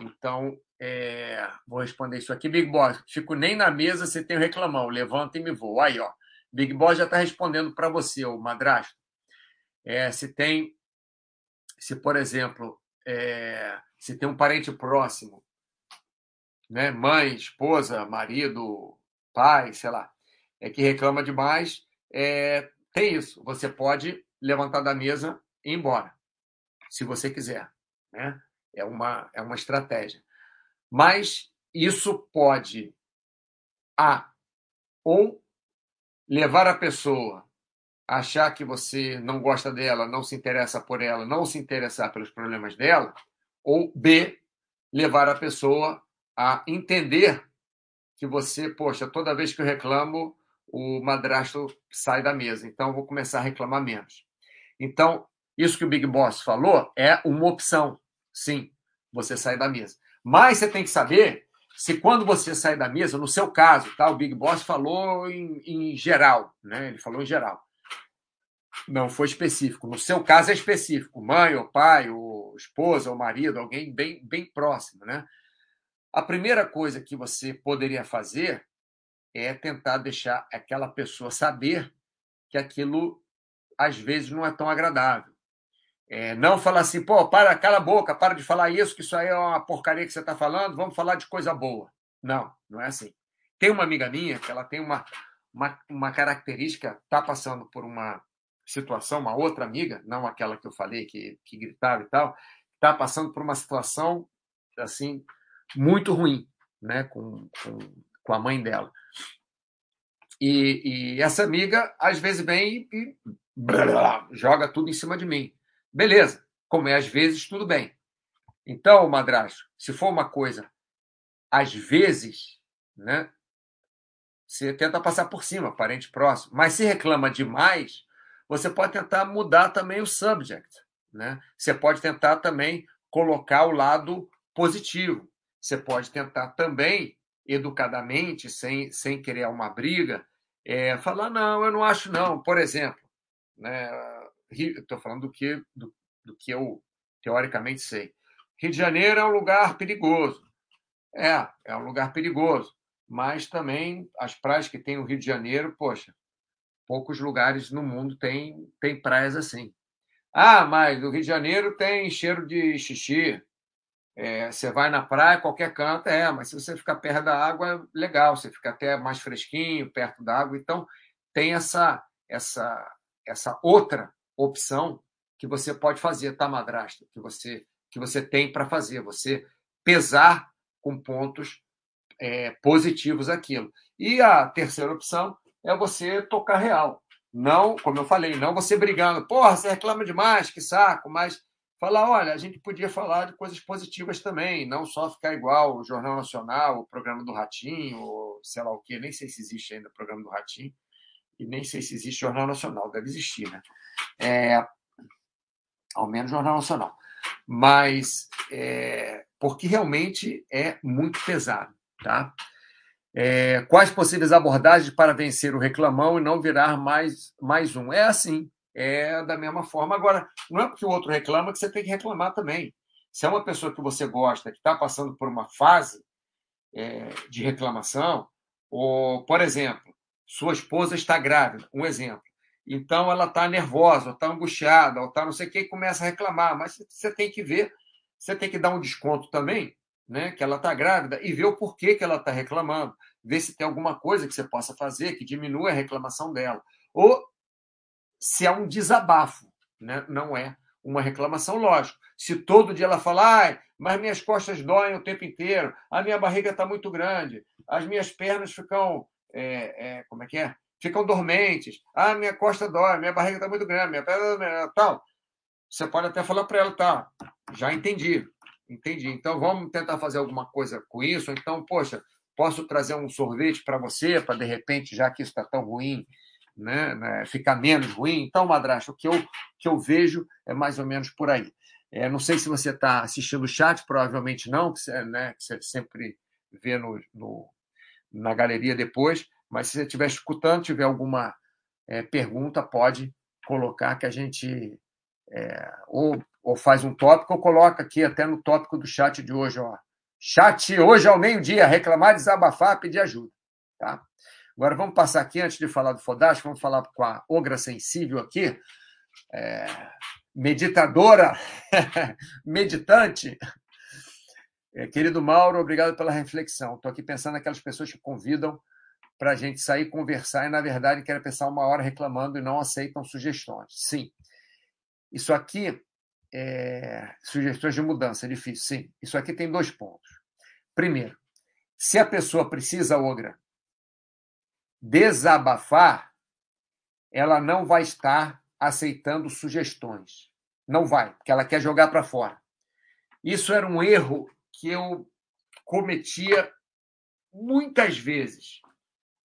Então, é, vou responder isso aqui. Big Boss, fico nem na mesa se tem o reclamão. Levanta e me vou. Aí, ó. Big Boss já está respondendo para você, o madrasto. É, se tem se, por exemplo, é, se tem um parente próximo, né, mãe, esposa, marido, pai, sei lá, é que reclama demais, é, tem isso. Você pode levantar da mesa e ir embora, se você quiser. Né? É, uma, é uma estratégia. Mas isso pode a ou levar a pessoa achar que você não gosta dela, não se interessa por ela, não se interessar pelos problemas dela, ou B, levar a pessoa a entender que você, poxa, toda vez que eu reclamo, o madrasto sai da mesa, então vou começar a reclamar menos. Então, isso que o Big Boss falou é uma opção, sim, você sai da mesa. Mas você tem que saber se quando você sai da mesa, no seu caso, tá? O Big Boss falou em, em geral, né? Ele falou em geral. Não foi específico. No seu caso é específico. Mãe, ou pai, ou esposa, ou marido, alguém bem, bem próximo, né? A primeira coisa que você poderia fazer é tentar deixar aquela pessoa saber que aquilo às vezes não é tão agradável. É, não falar assim, pô, para, cala a boca, para de falar isso, que isso aí é uma porcaria que você está falando, vamos falar de coisa boa. Não, não é assim. Tem uma amiga minha que ela tem uma, uma, uma característica, está passando por uma situação, uma outra amiga, não aquela que eu falei, que, que gritava e tal, está passando por uma situação assim muito ruim né, com, com, com a mãe dela. E, e, essa amiga, às vezes, vem e, e blá, joga tudo em cima de mim. Beleza, como é às vezes, tudo bem. Então, madrasto, se for uma coisa, às vezes, né, você tenta passar por cima, parente próximo. Mas se reclama demais, você pode tentar mudar também o subject. Né? Você pode tentar também colocar o lado positivo. Você pode tentar também, educadamente, sem, sem querer uma briga, é, falar: não, eu não acho, não. Por exemplo, né, estou falando do que, do, do que eu teoricamente sei. Rio de Janeiro é um lugar perigoso. É, é um lugar perigoso. Mas também as praias que tem no Rio de Janeiro, poxa, poucos lugares no mundo têm tem praias assim. Ah, mas o Rio de Janeiro tem cheiro de xixi. É, você vai na praia, qualquer canto, é, mas se você ficar perto da água, legal, você fica até mais fresquinho, perto da água. Então, tem essa, essa, essa outra opção que você pode fazer, tá, madrasta? Que você, que você tem para fazer, você pesar com pontos é, positivos aquilo. E a terceira opção é você tocar real. Não, como eu falei, não você brigando, porra, você reclama demais, que saco, mas falar, olha, a gente podia falar de coisas positivas também, não só ficar igual o Jornal Nacional, o programa do Ratinho, ou sei lá o quê, nem sei se existe ainda o programa do Ratinho, e nem sei se existe Jornal Nacional, deve existir, né? É, ao menos Jornal Nacional. Mas é, porque realmente é muito pesado, tá? É, quais possíveis abordagens para vencer o reclamão e não virar mais, mais um? É assim, é da mesma forma. Agora, não é porque o outro reclama que você tem que reclamar também. Se é uma pessoa que você gosta, que está passando por uma fase é, de reclamação, ou, por exemplo, sua esposa está grávida, um exemplo. Então ela está nervosa, está angustiada, ou está não sei o que, e começa a reclamar. Mas você tem que ver, você tem que dar um desconto também, né? Que ela está grávida, e ver o porquê que ela está reclamando. Ver se tem alguma coisa que você possa fazer que diminua a reclamação dela. Ou se é um desabafo, né? não é uma reclamação, lógico. Se todo dia ela fala, ah, mas minhas costas doem o tempo inteiro, a minha barriga está muito grande, as minhas pernas ficam, é, é, como é que é? Ficam dormentes, ah, minha costa dói, minha barriga está muito grande, minha perna tal. Você pode até falar para ela, tá, já entendi, entendi. Então vamos tentar fazer alguma coisa com isso. Então, poxa, posso trazer um sorvete para você, para de repente, já que isso está tão ruim, né, né, ficar menos ruim. Então, madrasta, o que eu, que eu vejo é mais ou menos por aí. É, não sei se você está assistindo o chat, provavelmente não, que você, né, que você sempre vê no, no, na galeria depois, mas se você estiver escutando, tiver alguma é, pergunta, pode colocar que a gente é, ou, ou faz um tópico ou coloca aqui até no tópico do chat de hoje. Ó. Chat hoje ao meio-dia, reclamar, desabafar, pedir ajuda. Tá? Agora vamos passar aqui, antes de falar do Fodástico, vamos falar com a Ogra Sensível aqui, é, meditadora, meditante. É, querido Mauro, obrigado pela reflexão. Estou aqui pensando naquelas pessoas que convidam para a gente sair conversar e, na verdade, querem pensar uma hora reclamando e não aceitam sugestões. Sim. Isso aqui é sugestões de mudança, é difícil. Sim. Isso aqui tem dois pontos. Primeiro, se a pessoa precisa, Ogra, desabafar, ela não vai estar aceitando sugestões. Não vai, porque ela quer jogar para fora. Isso era um erro que eu cometia muitas vezes.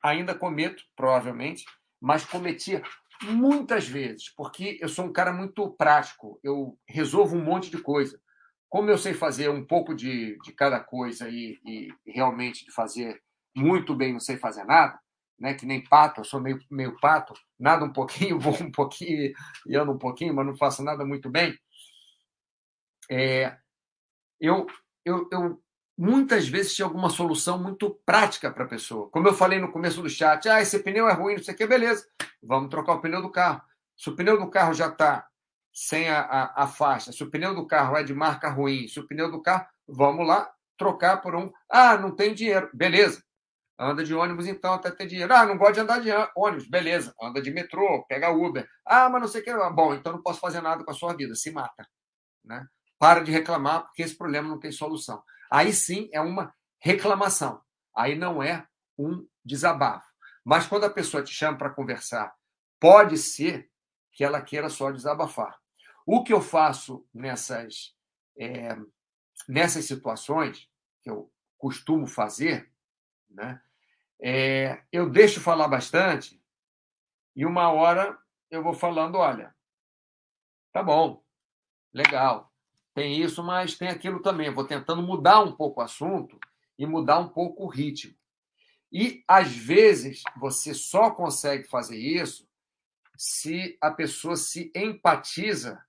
Ainda cometo, provavelmente, mas cometia muitas vezes, porque eu sou um cara muito prático, eu resolvo um monte de coisa. Como eu sei fazer um pouco de, de cada coisa e, e realmente de fazer muito bem, não sei fazer nada, né, que nem pato, eu sou meio, meio pato, nada um pouquinho, vou um pouquinho e ando um pouquinho, mas não faço nada muito bem. É, eu, eu, eu muitas vezes tinha alguma solução muito prática para a pessoa. Como eu falei no começo do chat, ah, esse pneu é ruim, não sei o que, beleza, vamos trocar o pneu do carro. Se o pneu do carro já está sem a, a, a, faixa, se o pneu do carro é de marca ruim, se o pneu do carro, vamos lá trocar por um. Ah, não tem dinheiro, beleza. Anda de ônibus, então, até ter dinheiro. Ah, não gosto de andar de ônibus. Beleza. Anda de metrô, pega Uber. Ah, mas não sei o que. Bom, então não posso fazer nada com a sua vida. Se mata. Né? Para de reclamar, porque esse problema não tem solução. Aí sim é uma reclamação. Aí não é um desabafo. Mas quando a pessoa te chama para conversar, pode ser que ela queira só desabafar. O que eu faço nessas, é, nessas situações, que eu costumo fazer, né, é, eu deixo falar bastante e uma hora eu vou falando, olha, tá bom, legal, tem isso, mas tem aquilo também. Eu vou tentando mudar um pouco o assunto e mudar um pouco o ritmo. E, às vezes, você só consegue fazer isso se a pessoa se empatiza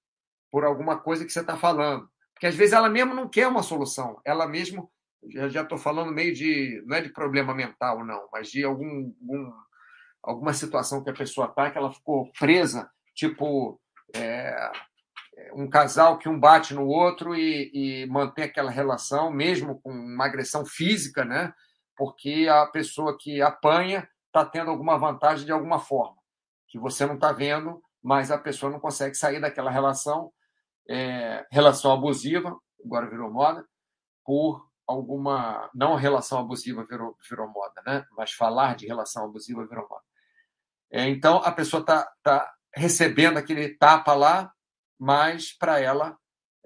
por alguma coisa que você está falando. Porque, às vezes, ela mesmo não quer uma solução. Ela mesmo já estou falando meio de. não é de problema mental, não, mas de algum, algum alguma situação que a pessoa está, que ela ficou presa, tipo é, um casal que um bate no outro e, e mantém aquela relação, mesmo com uma agressão física, né? Porque a pessoa que apanha está tendo alguma vantagem de alguma forma, que você não está vendo, mas a pessoa não consegue sair daquela relação, é, relação abusiva, agora virou moda, por alguma. Não relação abusiva virou, virou moda, né? mas falar de relação abusiva virou moda. É, então, a pessoa está tá recebendo aquele tapa lá, mas para ela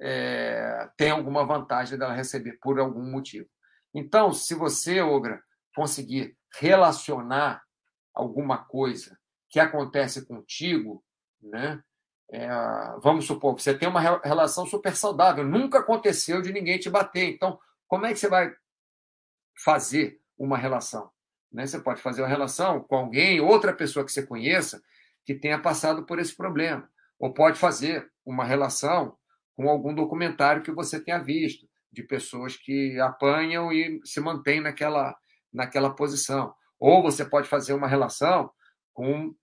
é, tem alguma vantagem dela receber por algum motivo. Então, se você, Ogra, conseguir relacionar alguma coisa que acontece contigo, né? É, vamos supor, você tem uma relação super saudável, nunca aconteceu de ninguém te bater. Então, como é que você vai fazer uma relação? Né? Você pode fazer uma relação com alguém, outra pessoa que você conheça, que tenha passado por esse problema. Ou pode fazer uma relação com algum documentário que você tenha visto, de pessoas que apanham e se mantêm naquela, naquela posição. Ou você pode fazer uma relação com,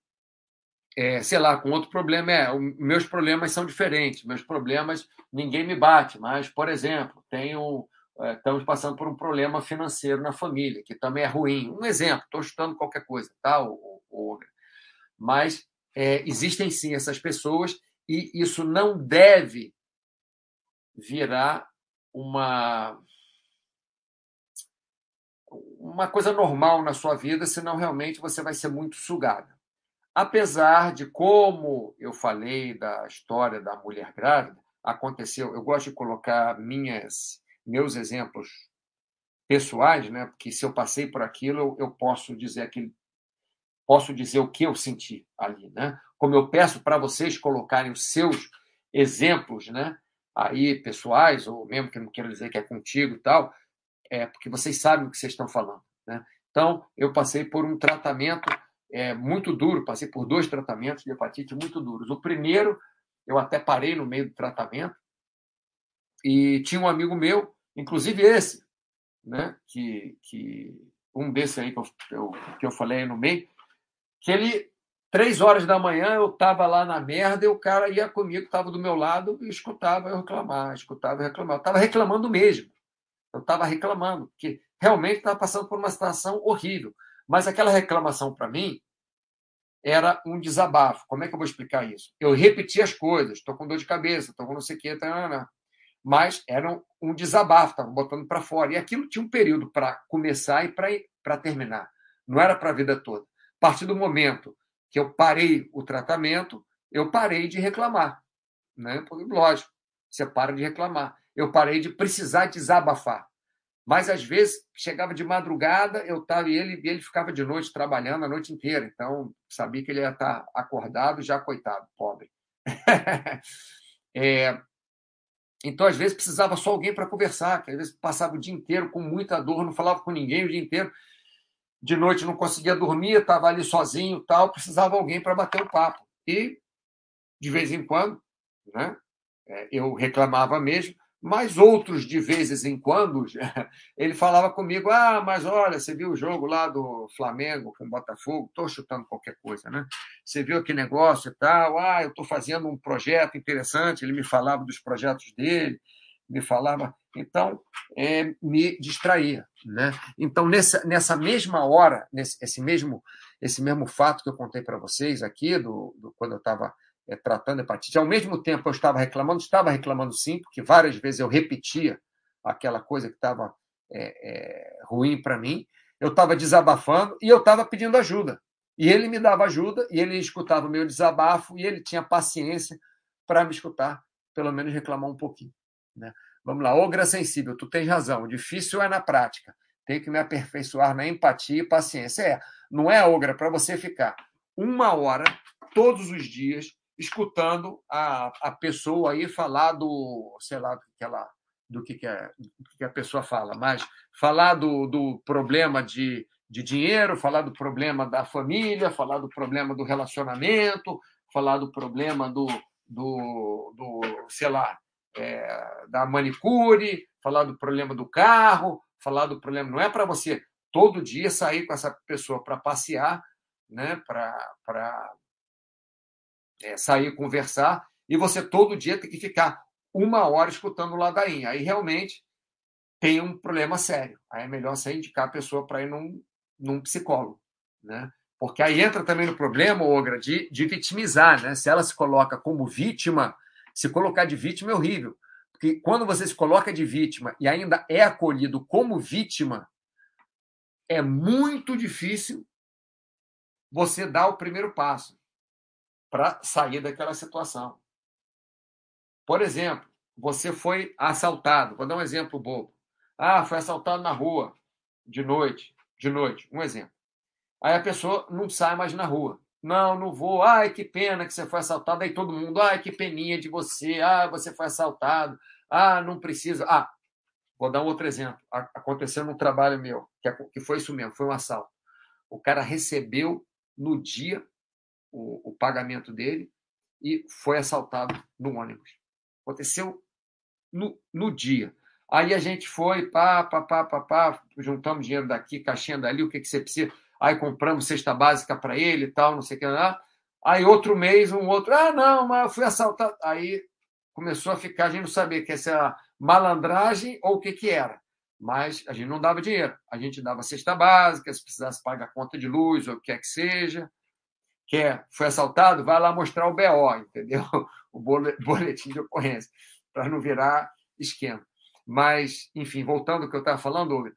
é, sei lá, com outro problema. É, meus problemas são diferentes. Meus problemas, ninguém me bate, mas, por exemplo, tenho, estamos passando por um problema financeiro na família, que também é ruim. Um exemplo, estou chutando qualquer coisa, tá? O, o, mas é, existem sim essas pessoas e isso não deve virar uma uma coisa normal na sua vida, senão realmente você vai ser muito sugada. Apesar de como eu falei da história da mulher grávida, aconteceu, eu gosto de colocar minhas meus exemplos pessoais, né? Porque se eu passei por aquilo, eu, eu posso dizer aquilo, posso dizer o que eu senti ali, né? Como eu peço para vocês colocarem os seus exemplos, né? aí pessoais, ou mesmo que não quero dizer que é contigo e tal, é porque vocês sabem o que vocês estão falando. Né? Então, eu passei por um tratamento é, muito duro, passei por dois tratamentos de hepatite muito duros. O primeiro, eu até parei no meio do tratamento, e tinha um amigo meu, inclusive esse, né, que, que um desses aí que eu, que eu falei no meio, que ele Três horas da manhã eu estava lá na merda e o cara ia comigo, estava do meu lado e escutava eu reclamar, escutava eu reclamar. Eu estava reclamando mesmo. Eu estava reclamando, porque realmente estava passando por uma situação horrível. Mas aquela reclamação para mim era um desabafo. Como é que eu vou explicar isso? Eu repeti as coisas, estou com dor de cabeça, estou com não sei o que, tá, mas era um desabafo, estava botando para fora. E aquilo tinha um período para começar e para terminar. Não era para a vida toda. A partir do momento que eu parei o tratamento, eu parei de reclamar. Né? Lógico, você para de reclamar. Eu parei de precisar desabafar. Mas, às vezes, chegava de madrugada, eu estava e ele, ele ficava de noite trabalhando a noite inteira. Então, sabia que ele ia estar acordado, já coitado, pobre. é, então, às vezes, precisava só alguém para conversar, que às vezes passava o dia inteiro com muita dor, não falava com ninguém o dia inteiro de noite não conseguia dormir, estava ali sozinho, tal, precisava alguém para bater o papo. E de vez em quando, né, é, eu reclamava mesmo, mas outros de vezes em quando ele falava comigo: "Ah, mas olha, você viu o jogo lá do Flamengo com o Botafogo? Estou chutando qualquer coisa, né? Você viu aquele negócio e tal? Ah, eu estou fazendo um projeto interessante." Ele me falava dos projetos dele me falava, então é, me distraía, né? Então nessa, nessa mesma hora, nesse esse mesmo esse mesmo fato que eu contei para vocês aqui do, do quando eu estava é, tratando hepatite, ao mesmo tempo eu estava reclamando, estava reclamando sim, porque várias vezes eu repetia aquela coisa que estava é, é, ruim para mim, eu estava desabafando e eu estava pedindo ajuda. E ele me dava ajuda, e ele escutava o meu desabafo, e ele tinha paciência para me escutar, pelo menos reclamar um pouquinho. Né? Vamos lá, ogra sensível, tu tens razão, o difícil é na prática. Tenho que me aperfeiçoar na empatia e paciência. É, não é ogra para você ficar uma hora todos os dias escutando a, a pessoa aí falar do, sei lá, do que ela do que, que, é, do que a pessoa fala, mas falar do, do problema de, de dinheiro, falar do problema da família, falar do problema do relacionamento, falar do problema do, do, do sei lá, é, da manicure, falar do problema do carro, falar do problema. Não é para você todo dia sair com essa pessoa para passear, né, para é, sair conversar, e você todo dia tem que ficar uma hora escutando ladainha. Aí realmente tem um problema sério. Aí é melhor você indicar a pessoa para ir num, num psicólogo. Né? Porque aí entra também no problema, Ogra, de, de vitimizar. Né? Se ela se coloca como vítima, se colocar de vítima é horrível. Porque quando você se coloca de vítima e ainda é acolhido como vítima, é muito difícil você dar o primeiro passo para sair daquela situação. Por exemplo, você foi assaltado. Vou dar um exemplo bobo. Ah, foi assaltado na rua de noite, de noite, um exemplo. Aí a pessoa não sai mais na rua. Não, não vou. Ai, que pena que você foi assaltado. Aí todo mundo, ai, que peninha de você. Ah, você foi assaltado. Ah, não precisa. Ah, vou dar um outro exemplo. Aconteceu num trabalho meu, que foi isso mesmo, foi um assalto. O cara recebeu no dia o, o pagamento dele e foi assaltado no ônibus. Aconteceu no, no dia. Aí a gente foi, pá, pá, pá, pá, pá, juntamos dinheiro daqui, caixinha dali, o que, que você precisa. Aí compramos cesta básica para ele e tal, não sei o que lá. Aí outro mês, um outro, ah, não, mas eu fui assaltado. Aí começou a ficar, a gente não sabia que essa era malandragem ou o que, que era. Mas a gente não dava dinheiro. A gente dava cesta básica, se precisasse pagar conta de luz ou o que quer que seja. Quer, foi assaltado, vai lá mostrar o BO, entendeu? O boletim de ocorrência, para não virar esquema. Mas, enfim, voltando ao que eu estava falando,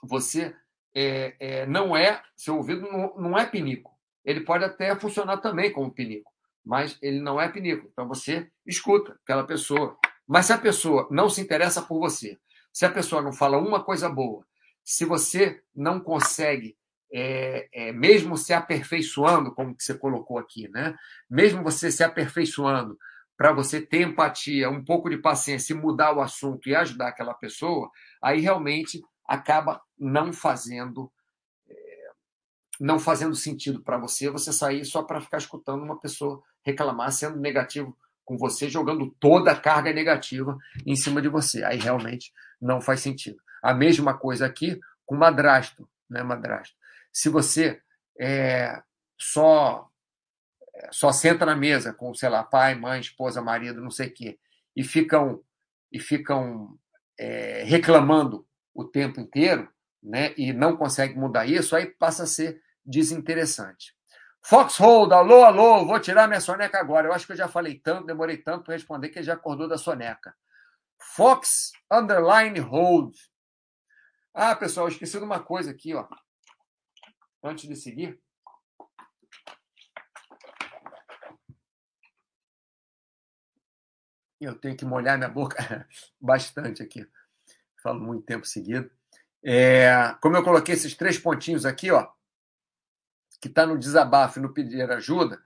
você é, é, não é, seu ouvido não, não é pinico. Ele pode até funcionar também como pinico, mas ele não é pinico. Então você escuta aquela pessoa. Mas se a pessoa não se interessa por você, se a pessoa não fala uma coisa boa, se você não consegue, é, é, mesmo se aperfeiçoando, como que você colocou aqui, né? mesmo você se aperfeiçoando para você ter empatia, um pouco de paciência e mudar o assunto e ajudar aquela pessoa, aí realmente acaba não fazendo não fazendo sentido para você você sair só para ficar escutando uma pessoa reclamar, sendo negativo com você, jogando toda a carga negativa em cima de você. Aí realmente não faz sentido. A mesma coisa aqui com madrasto, né, madrasto? Se você é, só só senta na mesa com, sei lá, pai, mãe, esposa, marido, não sei o quê, e ficam e ficam é, reclamando o tempo inteiro, né, e não consegue mudar isso, aí passa a ser desinteressante. Foxhold, alô, alô, vou tirar minha soneca agora. Eu acho que eu já falei tanto, demorei tanto para responder que ele já acordou da soneca. Fox underline hold. Ah, pessoal, esqueci de uma coisa aqui, ó. Antes de seguir. Eu tenho que molhar minha boca bastante aqui. Falo muito tempo seguido. É, como eu coloquei esses três pontinhos aqui, ó, que está no desabafo e no pedir ajuda,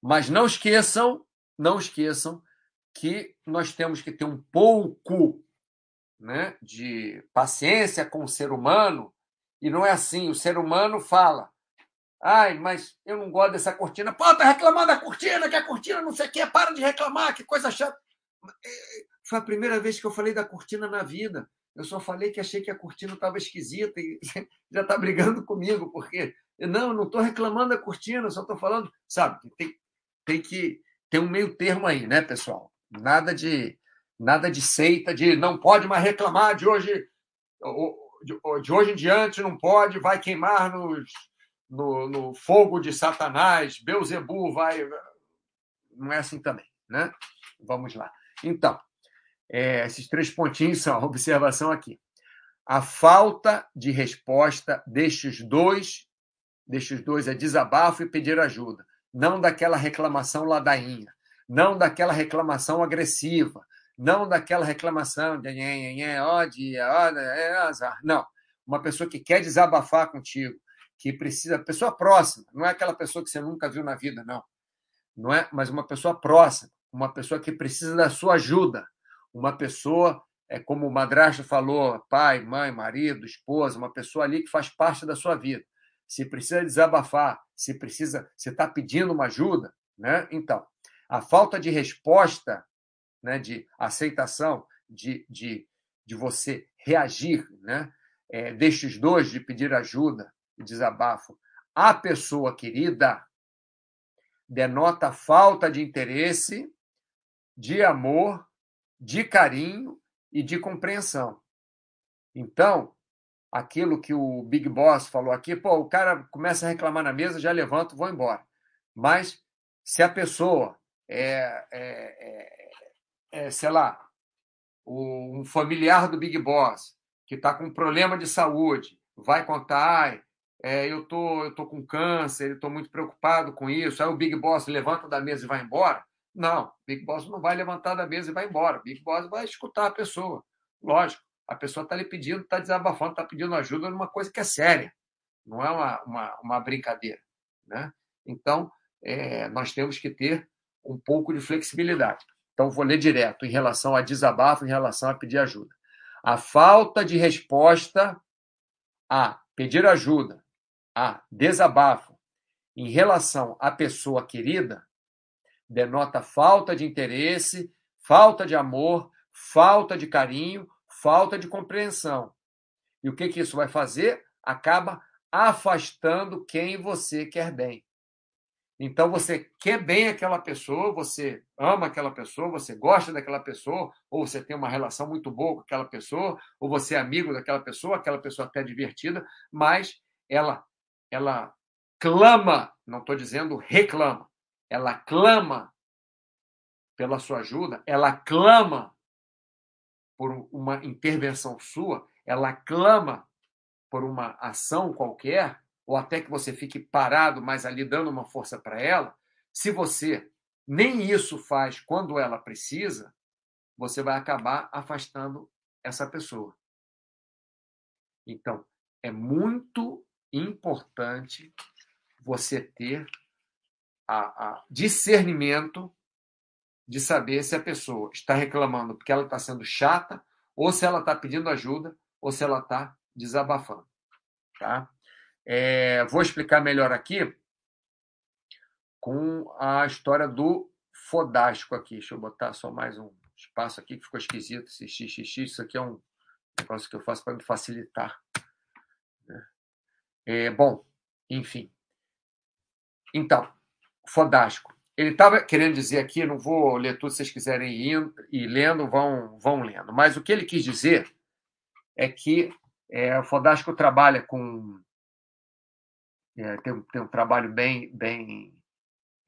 mas não esqueçam, não esqueçam que nós temos que ter um pouco né, de paciência com o ser humano, e não é assim, o ser humano fala, ai, mas eu não gosto dessa cortina, pô, tá reclamando da cortina, que a cortina não sei o quê, para de reclamar, que coisa chata. É, foi a primeira vez que eu falei da cortina na vida. Eu só falei que achei que a cortina estava esquisita e já está brigando comigo, porque não, não estou reclamando da cortina, só estou falando, sabe? Tem, tem que ter um meio termo aí, né, pessoal? Nada de nada de seita, de não pode mais reclamar de hoje, de hoje em diante não pode, vai queimar nos, no, no fogo de Satanás, Beuzebu vai. Não é assim também, né? Vamos lá. Então, é, esses três pontinhos são a observação aqui. A falta de resposta destes dois destes dois é desabafo e pedir ajuda, não daquela reclamação ladainha, não daquela reclamação agressiva, não daquela reclamação de ó dia, ó, é azar. Não, uma pessoa que quer desabafar contigo, que precisa, pessoa próxima, não é aquela pessoa que você nunca viu na vida, não. Não é, mas uma pessoa próxima, uma pessoa que precisa da sua ajuda, uma pessoa é como o madrasto falou, pai, mãe, marido, esposa, uma pessoa ali que faz parte da sua vida se precisa desabafar, se precisa, se está pedindo uma ajuda, né? Então, a falta de resposta, né, de aceitação, de, de, de você reagir, né, é, destes dois, de pedir ajuda e desabafo, a pessoa querida denota falta de interesse, de amor, de carinho e de compreensão. Então, aquilo que o Big Boss falou aqui, pô, o cara começa a reclamar na mesa, já levanto, vou embora. Mas se a pessoa é, é, é, é sei lá, um familiar do Big Boss que está com um problema de saúde, vai contar, é, eu tô, eu tô com câncer, estou muito preocupado com isso. Aí o Big Boss levanta da mesa e vai embora? Não, Big Boss não vai levantar da mesa e vai embora. Big Boss vai escutar a pessoa, lógico. A pessoa está lhe pedindo, está desabafando, está pedindo ajuda numa coisa que é séria, não é uma, uma, uma brincadeira. Né? Então, é, nós temos que ter um pouco de flexibilidade. Então, vou ler direto em relação a desabafo, em relação a pedir ajuda. A falta de resposta a pedir ajuda, a desabafo, em relação à pessoa querida, denota falta de interesse, falta de amor, falta de carinho, falta de compreensão. E o que, que isso vai fazer? Acaba afastando quem você quer bem. Então você quer bem aquela pessoa, você ama aquela pessoa, você gosta daquela pessoa, ou você tem uma relação muito boa com aquela pessoa, ou você é amigo daquela pessoa, aquela pessoa até divertida, mas ela ela clama, não estou dizendo reclama, ela clama pela sua ajuda, ela clama por uma intervenção sua, ela clama por uma ação qualquer, ou até que você fique parado, mas ali dando uma força para ela, se você nem isso faz quando ela precisa, você vai acabar afastando essa pessoa. Então, é muito importante você ter a, a discernimento de saber se a pessoa está reclamando porque ela está sendo chata, ou se ela está pedindo ajuda, ou se ela está desabafando. Tá? É, vou explicar melhor aqui com a história do Fodástico aqui. Deixa eu botar só mais um espaço aqui que ficou esquisito. Esse XXX, isso aqui é um negócio que eu faço para me facilitar. Né? É, bom, enfim. Então, Fodástico. Ele estava querendo dizer aqui, não vou ler tudo, se vocês quiserem ir, ir lendo, vão, vão lendo. Mas o que ele quis dizer é que é, o Fodástico trabalha com é, tem, tem um trabalho bem bem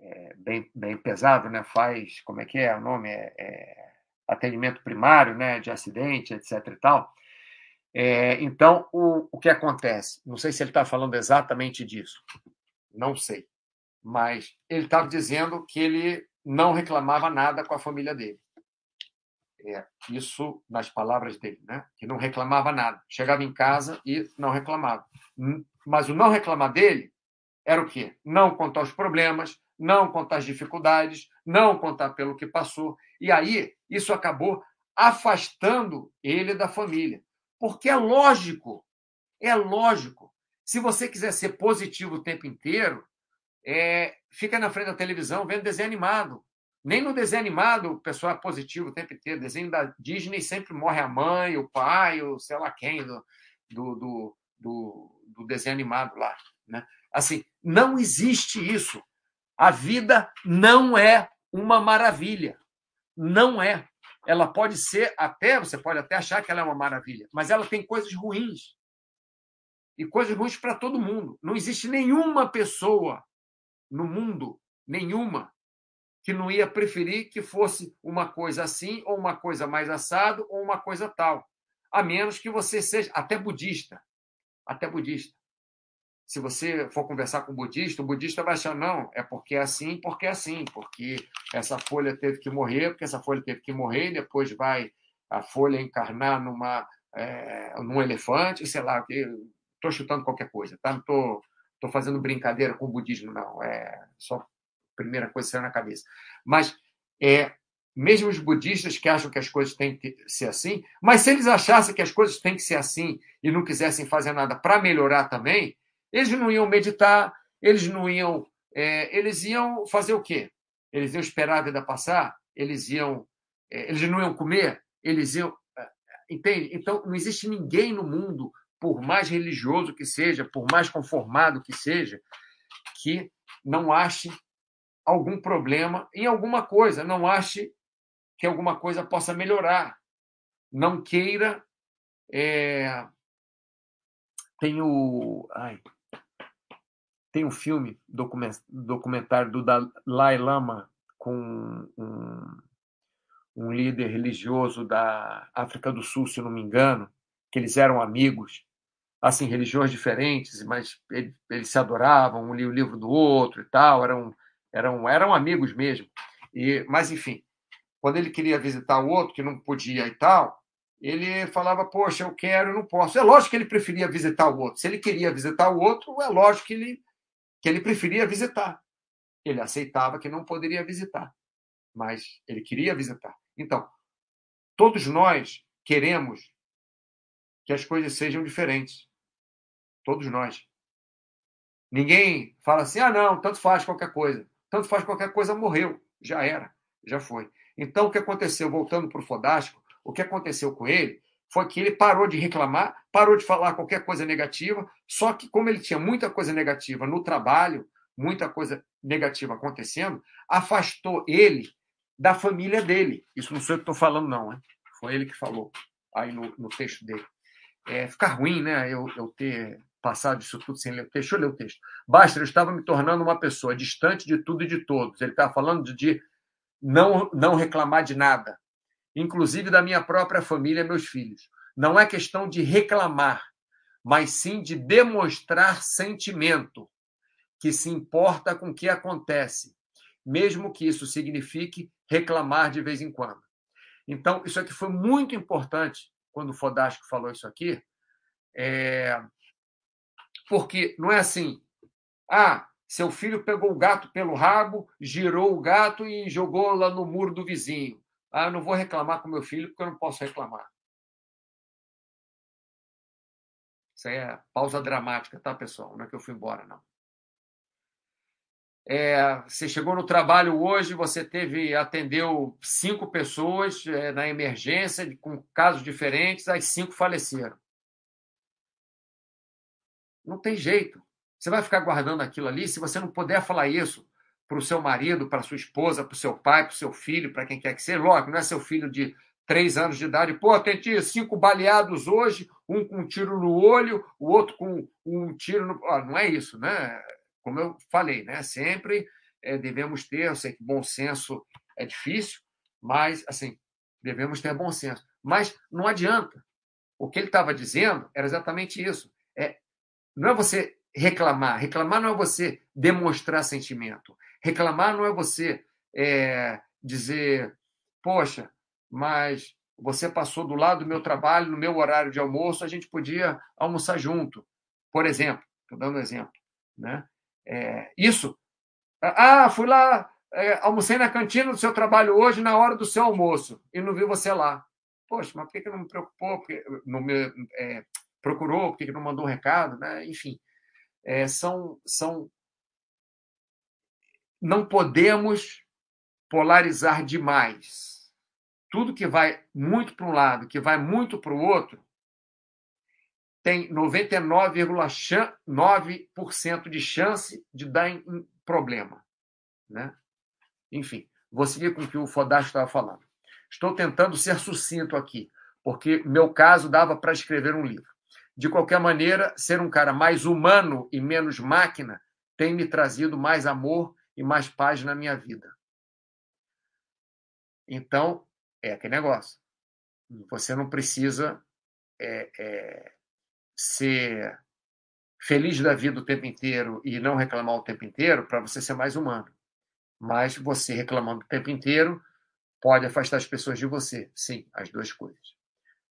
é, bem, bem pesado, né? Faz como é que é o nome é, é atendimento primário, né? De acidente, etc. E tal. É, então o, o que acontece? Não sei se ele está falando exatamente disso, não sei, mas ele estava dizendo que ele não reclamava nada com a família dele. É, isso nas palavras dele, né? Que não reclamava nada. Chegava em casa e não reclamava. Mas o não reclamar dele era o quê? Não contar os problemas, não contar as dificuldades, não contar pelo que passou. E aí isso acabou afastando ele da família. Porque é lógico, é lógico. Se você quiser ser positivo o tempo inteiro, é, fica na frente da televisão vendo desenho animado. Nem no desenho animado o pessoal é positivo o tempo inteiro. Desenho da Disney sempre morre a mãe, o pai, o sei lá quem do, do, do, do, do desenho animado lá. Né? Assim, não existe isso. A vida não é uma maravilha. Não é. Ela pode ser até, você pode até achar que ela é uma maravilha, mas ela tem coisas ruins. E coisas ruins para todo mundo. Não existe nenhuma pessoa no mundo, nenhuma, que não ia preferir que fosse uma coisa assim, ou uma coisa mais assado, ou uma coisa tal. A menos que você seja até budista. Até budista. Se você for conversar com um budista, o budista vai achar, não, é porque é assim, porque é assim, porque essa folha teve que morrer, porque essa folha teve que morrer, e depois vai a folha encarnar numa, é, num elefante, sei lá, estou chutando qualquer coisa, tá? Não estou tô, tô fazendo brincadeira com o budismo, não. É só primeira coisa que saiu na cabeça. Mas é, mesmo os budistas que acham que as coisas têm que ser assim, mas se eles achassem que as coisas têm que ser assim e não quisessem fazer nada para melhorar também, eles não iam meditar, eles não iam. É, eles iam fazer o quê? Eles iam esperar a vida passar? Eles iam. É, eles não iam comer? Eles iam. É, entende? Então, não existe ninguém no mundo, por mais religioso que seja, por mais conformado que seja, que não ache algum problema em alguma coisa, não ache que alguma coisa possa melhorar, não queira. É... Tem o. Ai. Tem um filme, documentário do Dalai Lama com um, um líder religioso da África do Sul, se não me engano, que eles eram amigos, assim, religiões diferentes, mas eles, se adoravam, um lia o livro do outro e tal, eram eram, eram amigos mesmo. E, mas, enfim, quando ele queria visitar o outro, que não podia e tal, ele falava, poxa, eu quero, não posso. É lógico que ele preferia visitar o outro. Se ele queria visitar o outro, é lógico que ele, que ele preferia visitar. Ele aceitava que não poderia visitar, mas ele queria visitar. Então, todos nós queremos que as coisas sejam diferentes. Todos nós. Ninguém fala assim, ah, não, tanto faz qualquer coisa. Tanto faz qualquer coisa, morreu. Já era, já foi. Então, o que aconteceu? Voltando para o Fodástico, o que aconteceu com ele foi que ele parou de reclamar, parou de falar qualquer coisa negativa, só que como ele tinha muita coisa negativa no trabalho, muita coisa negativa acontecendo, afastou ele da família dele. Isso não sou eu que estou falando, não. Hein? Foi ele que falou aí no, no texto dele. É, fica ruim, né? Eu, eu ter passado isso tudo sem ler o texto. Deixa eu ler o texto. Basta, eu estava me tornando uma pessoa distante de tudo e de todos. Ele estava falando de, de não, não reclamar de nada, inclusive da minha própria família, meus filhos. Não é questão de reclamar, mas sim de demonstrar sentimento que se importa com o que acontece, mesmo que isso signifique reclamar de vez em quando. Então, isso aqui foi muito importante quando o Fodástico falou isso aqui, é... porque não é assim, ah, seu filho pegou o gato pelo rabo, girou o gato e jogou lá no muro do vizinho. Ah, eu não vou reclamar com meu filho porque eu não posso reclamar. Isso aí é pausa dramática, tá, pessoal? Não é que eu fui embora, não. É, você chegou no trabalho hoje, você teve atendeu cinco pessoas é, na emergência com casos diferentes, as cinco faleceram. Não tem jeito. Você vai ficar guardando aquilo ali se você não puder falar isso para o seu marido, para sua esposa, para o seu pai, para o seu filho, para quem quer que seja. Lógico, não é seu filho de três anos de idade. Pô, atendi cinco baleados hoje, um com um tiro no olho, o outro com um tiro no. Ah, não é isso, né? como eu falei, né? Sempre é, devemos ter, eu sei que bom senso é difícil, mas assim, devemos ter bom senso. Mas não adianta. O que ele estava dizendo era exatamente isso. É, não é você reclamar. Reclamar não é você demonstrar sentimento. Reclamar não é você é, dizer, poxa, mas você passou do lado do meu trabalho, no meu horário de almoço, a gente podia almoçar junto. Por exemplo, estou dando um exemplo. Né? É, isso. Ah, fui lá, é, almocei na cantina do seu trabalho hoje na hora do seu almoço e não vi você lá. Poxa, mas por que, que não me preocupou? Porque não me é, procurou? Por que, que não mandou um recado? Né? Enfim, é, são, são. Não podemos polarizar demais. Tudo que vai muito para um lado, que vai muito para o outro, tem 99,9% de chance de dar em problema. Né? Enfim, vou seguir com o que o Fodacho estava falando. Estou tentando ser sucinto aqui, porque meu caso dava para escrever um livro. De qualquer maneira, ser um cara mais humano e menos máquina tem me trazido mais amor e mais paz na minha vida. Então, é aquele negócio. Você não precisa é, é, ser feliz da vida o tempo inteiro e não reclamar o tempo inteiro para você ser mais humano. Mas você reclamando o tempo inteiro pode afastar as pessoas de você. Sim, as duas coisas.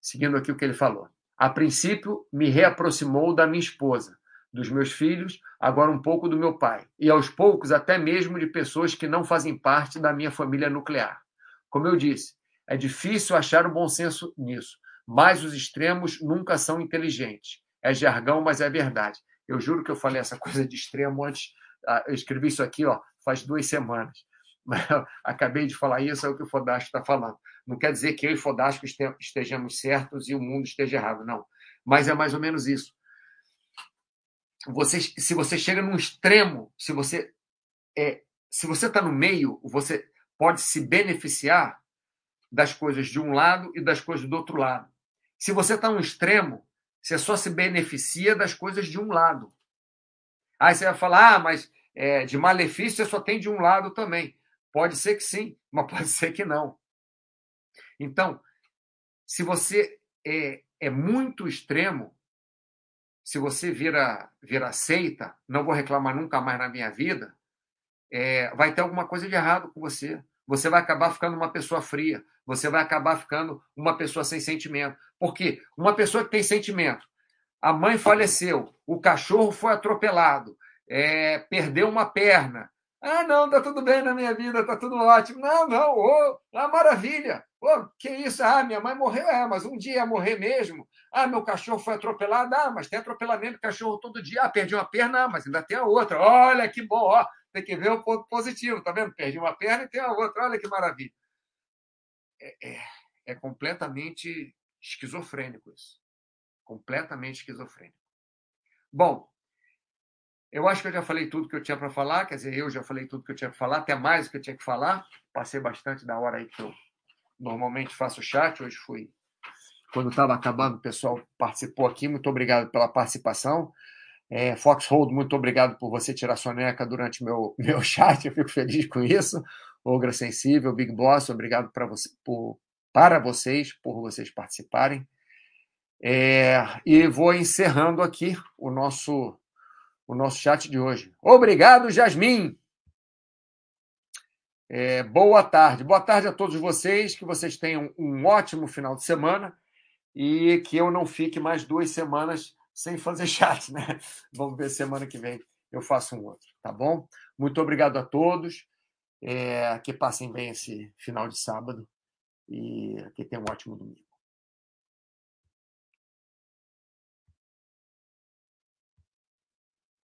Seguindo aqui o que ele falou. A princípio, me reaproximou da minha esposa, dos meus filhos, agora um pouco do meu pai, e aos poucos até mesmo de pessoas que não fazem parte da minha família nuclear. Como eu disse, é difícil achar o bom senso nisso, mas os extremos nunca são inteligentes. É jargão, mas é verdade. Eu juro que eu falei essa coisa de extremo antes. Ah, eu escrevi isso aqui ó, faz duas semanas. Acabei de falar isso, é o que o Fodástico está falando. Não quer dizer que eu e Fodástico estejamos certos e o mundo esteja errado, não. Mas é mais ou menos isso. Você, se você chega num extremo, se você é, se você está no meio, você pode se beneficiar das coisas de um lado e das coisas do outro lado. Se você está no extremo, você só se beneficia das coisas de um lado. Aí você vai falar, ah, mas é, de malefício você só tem de um lado também. Pode ser que sim, mas pode ser que não. Então, se você é, é muito extremo, se você vira, vira seita, não vou reclamar nunca mais na minha vida, é, vai ter alguma coisa de errado com você. Você vai acabar ficando uma pessoa fria você vai acabar ficando uma pessoa sem sentimento. Porque uma pessoa que tem sentimento, a mãe faleceu, o cachorro foi atropelado, é, perdeu uma perna. Ah, não, tá tudo bem na minha vida, tá tudo ótimo. Não, não, oh, ah, maravilha. Oh, que isso? Ah, minha mãe morreu, é, mas um dia ia morrer mesmo. Ah, meu cachorro foi atropelado. Ah, mas tem atropelamento de cachorro todo dia. Ah, perdi uma perna, ah, mas ainda tem a outra. Olha que bom, ó. Tem que ver o ponto positivo, tá vendo? Perdi uma perna e tem a outra. Olha que maravilha. É, é, É completamente esquizofrênico isso. Completamente esquizofrênico. Bom, eu acho que eu já falei tudo que eu tinha para falar, quer dizer, eu já falei tudo que eu tinha para falar, até mais do que eu tinha que falar. Passei bastante da hora aí que eu normalmente faço chat, hoje fui. Quando estava acabando, o pessoal participou aqui, muito obrigado pela participação. É, Foxhold, muito obrigado por você tirar sua neca durante meu, meu chat, eu fico feliz com isso. Ogra Sensível, Big Boss, obrigado para você, por, para vocês, por vocês participarem. É, e vou encerrando aqui o nosso, o nosso chat de hoje. Obrigado, Jasmin! É, boa tarde. Boa tarde a todos vocês, que vocês tenham um ótimo final de semana e que eu não fique mais duas semanas sem fazer chat, né? Vamos ver semana que vem eu faço um outro, tá bom? Muito obrigado a todos. É, que passem bem esse final de sábado e que tenham um ótimo domingo.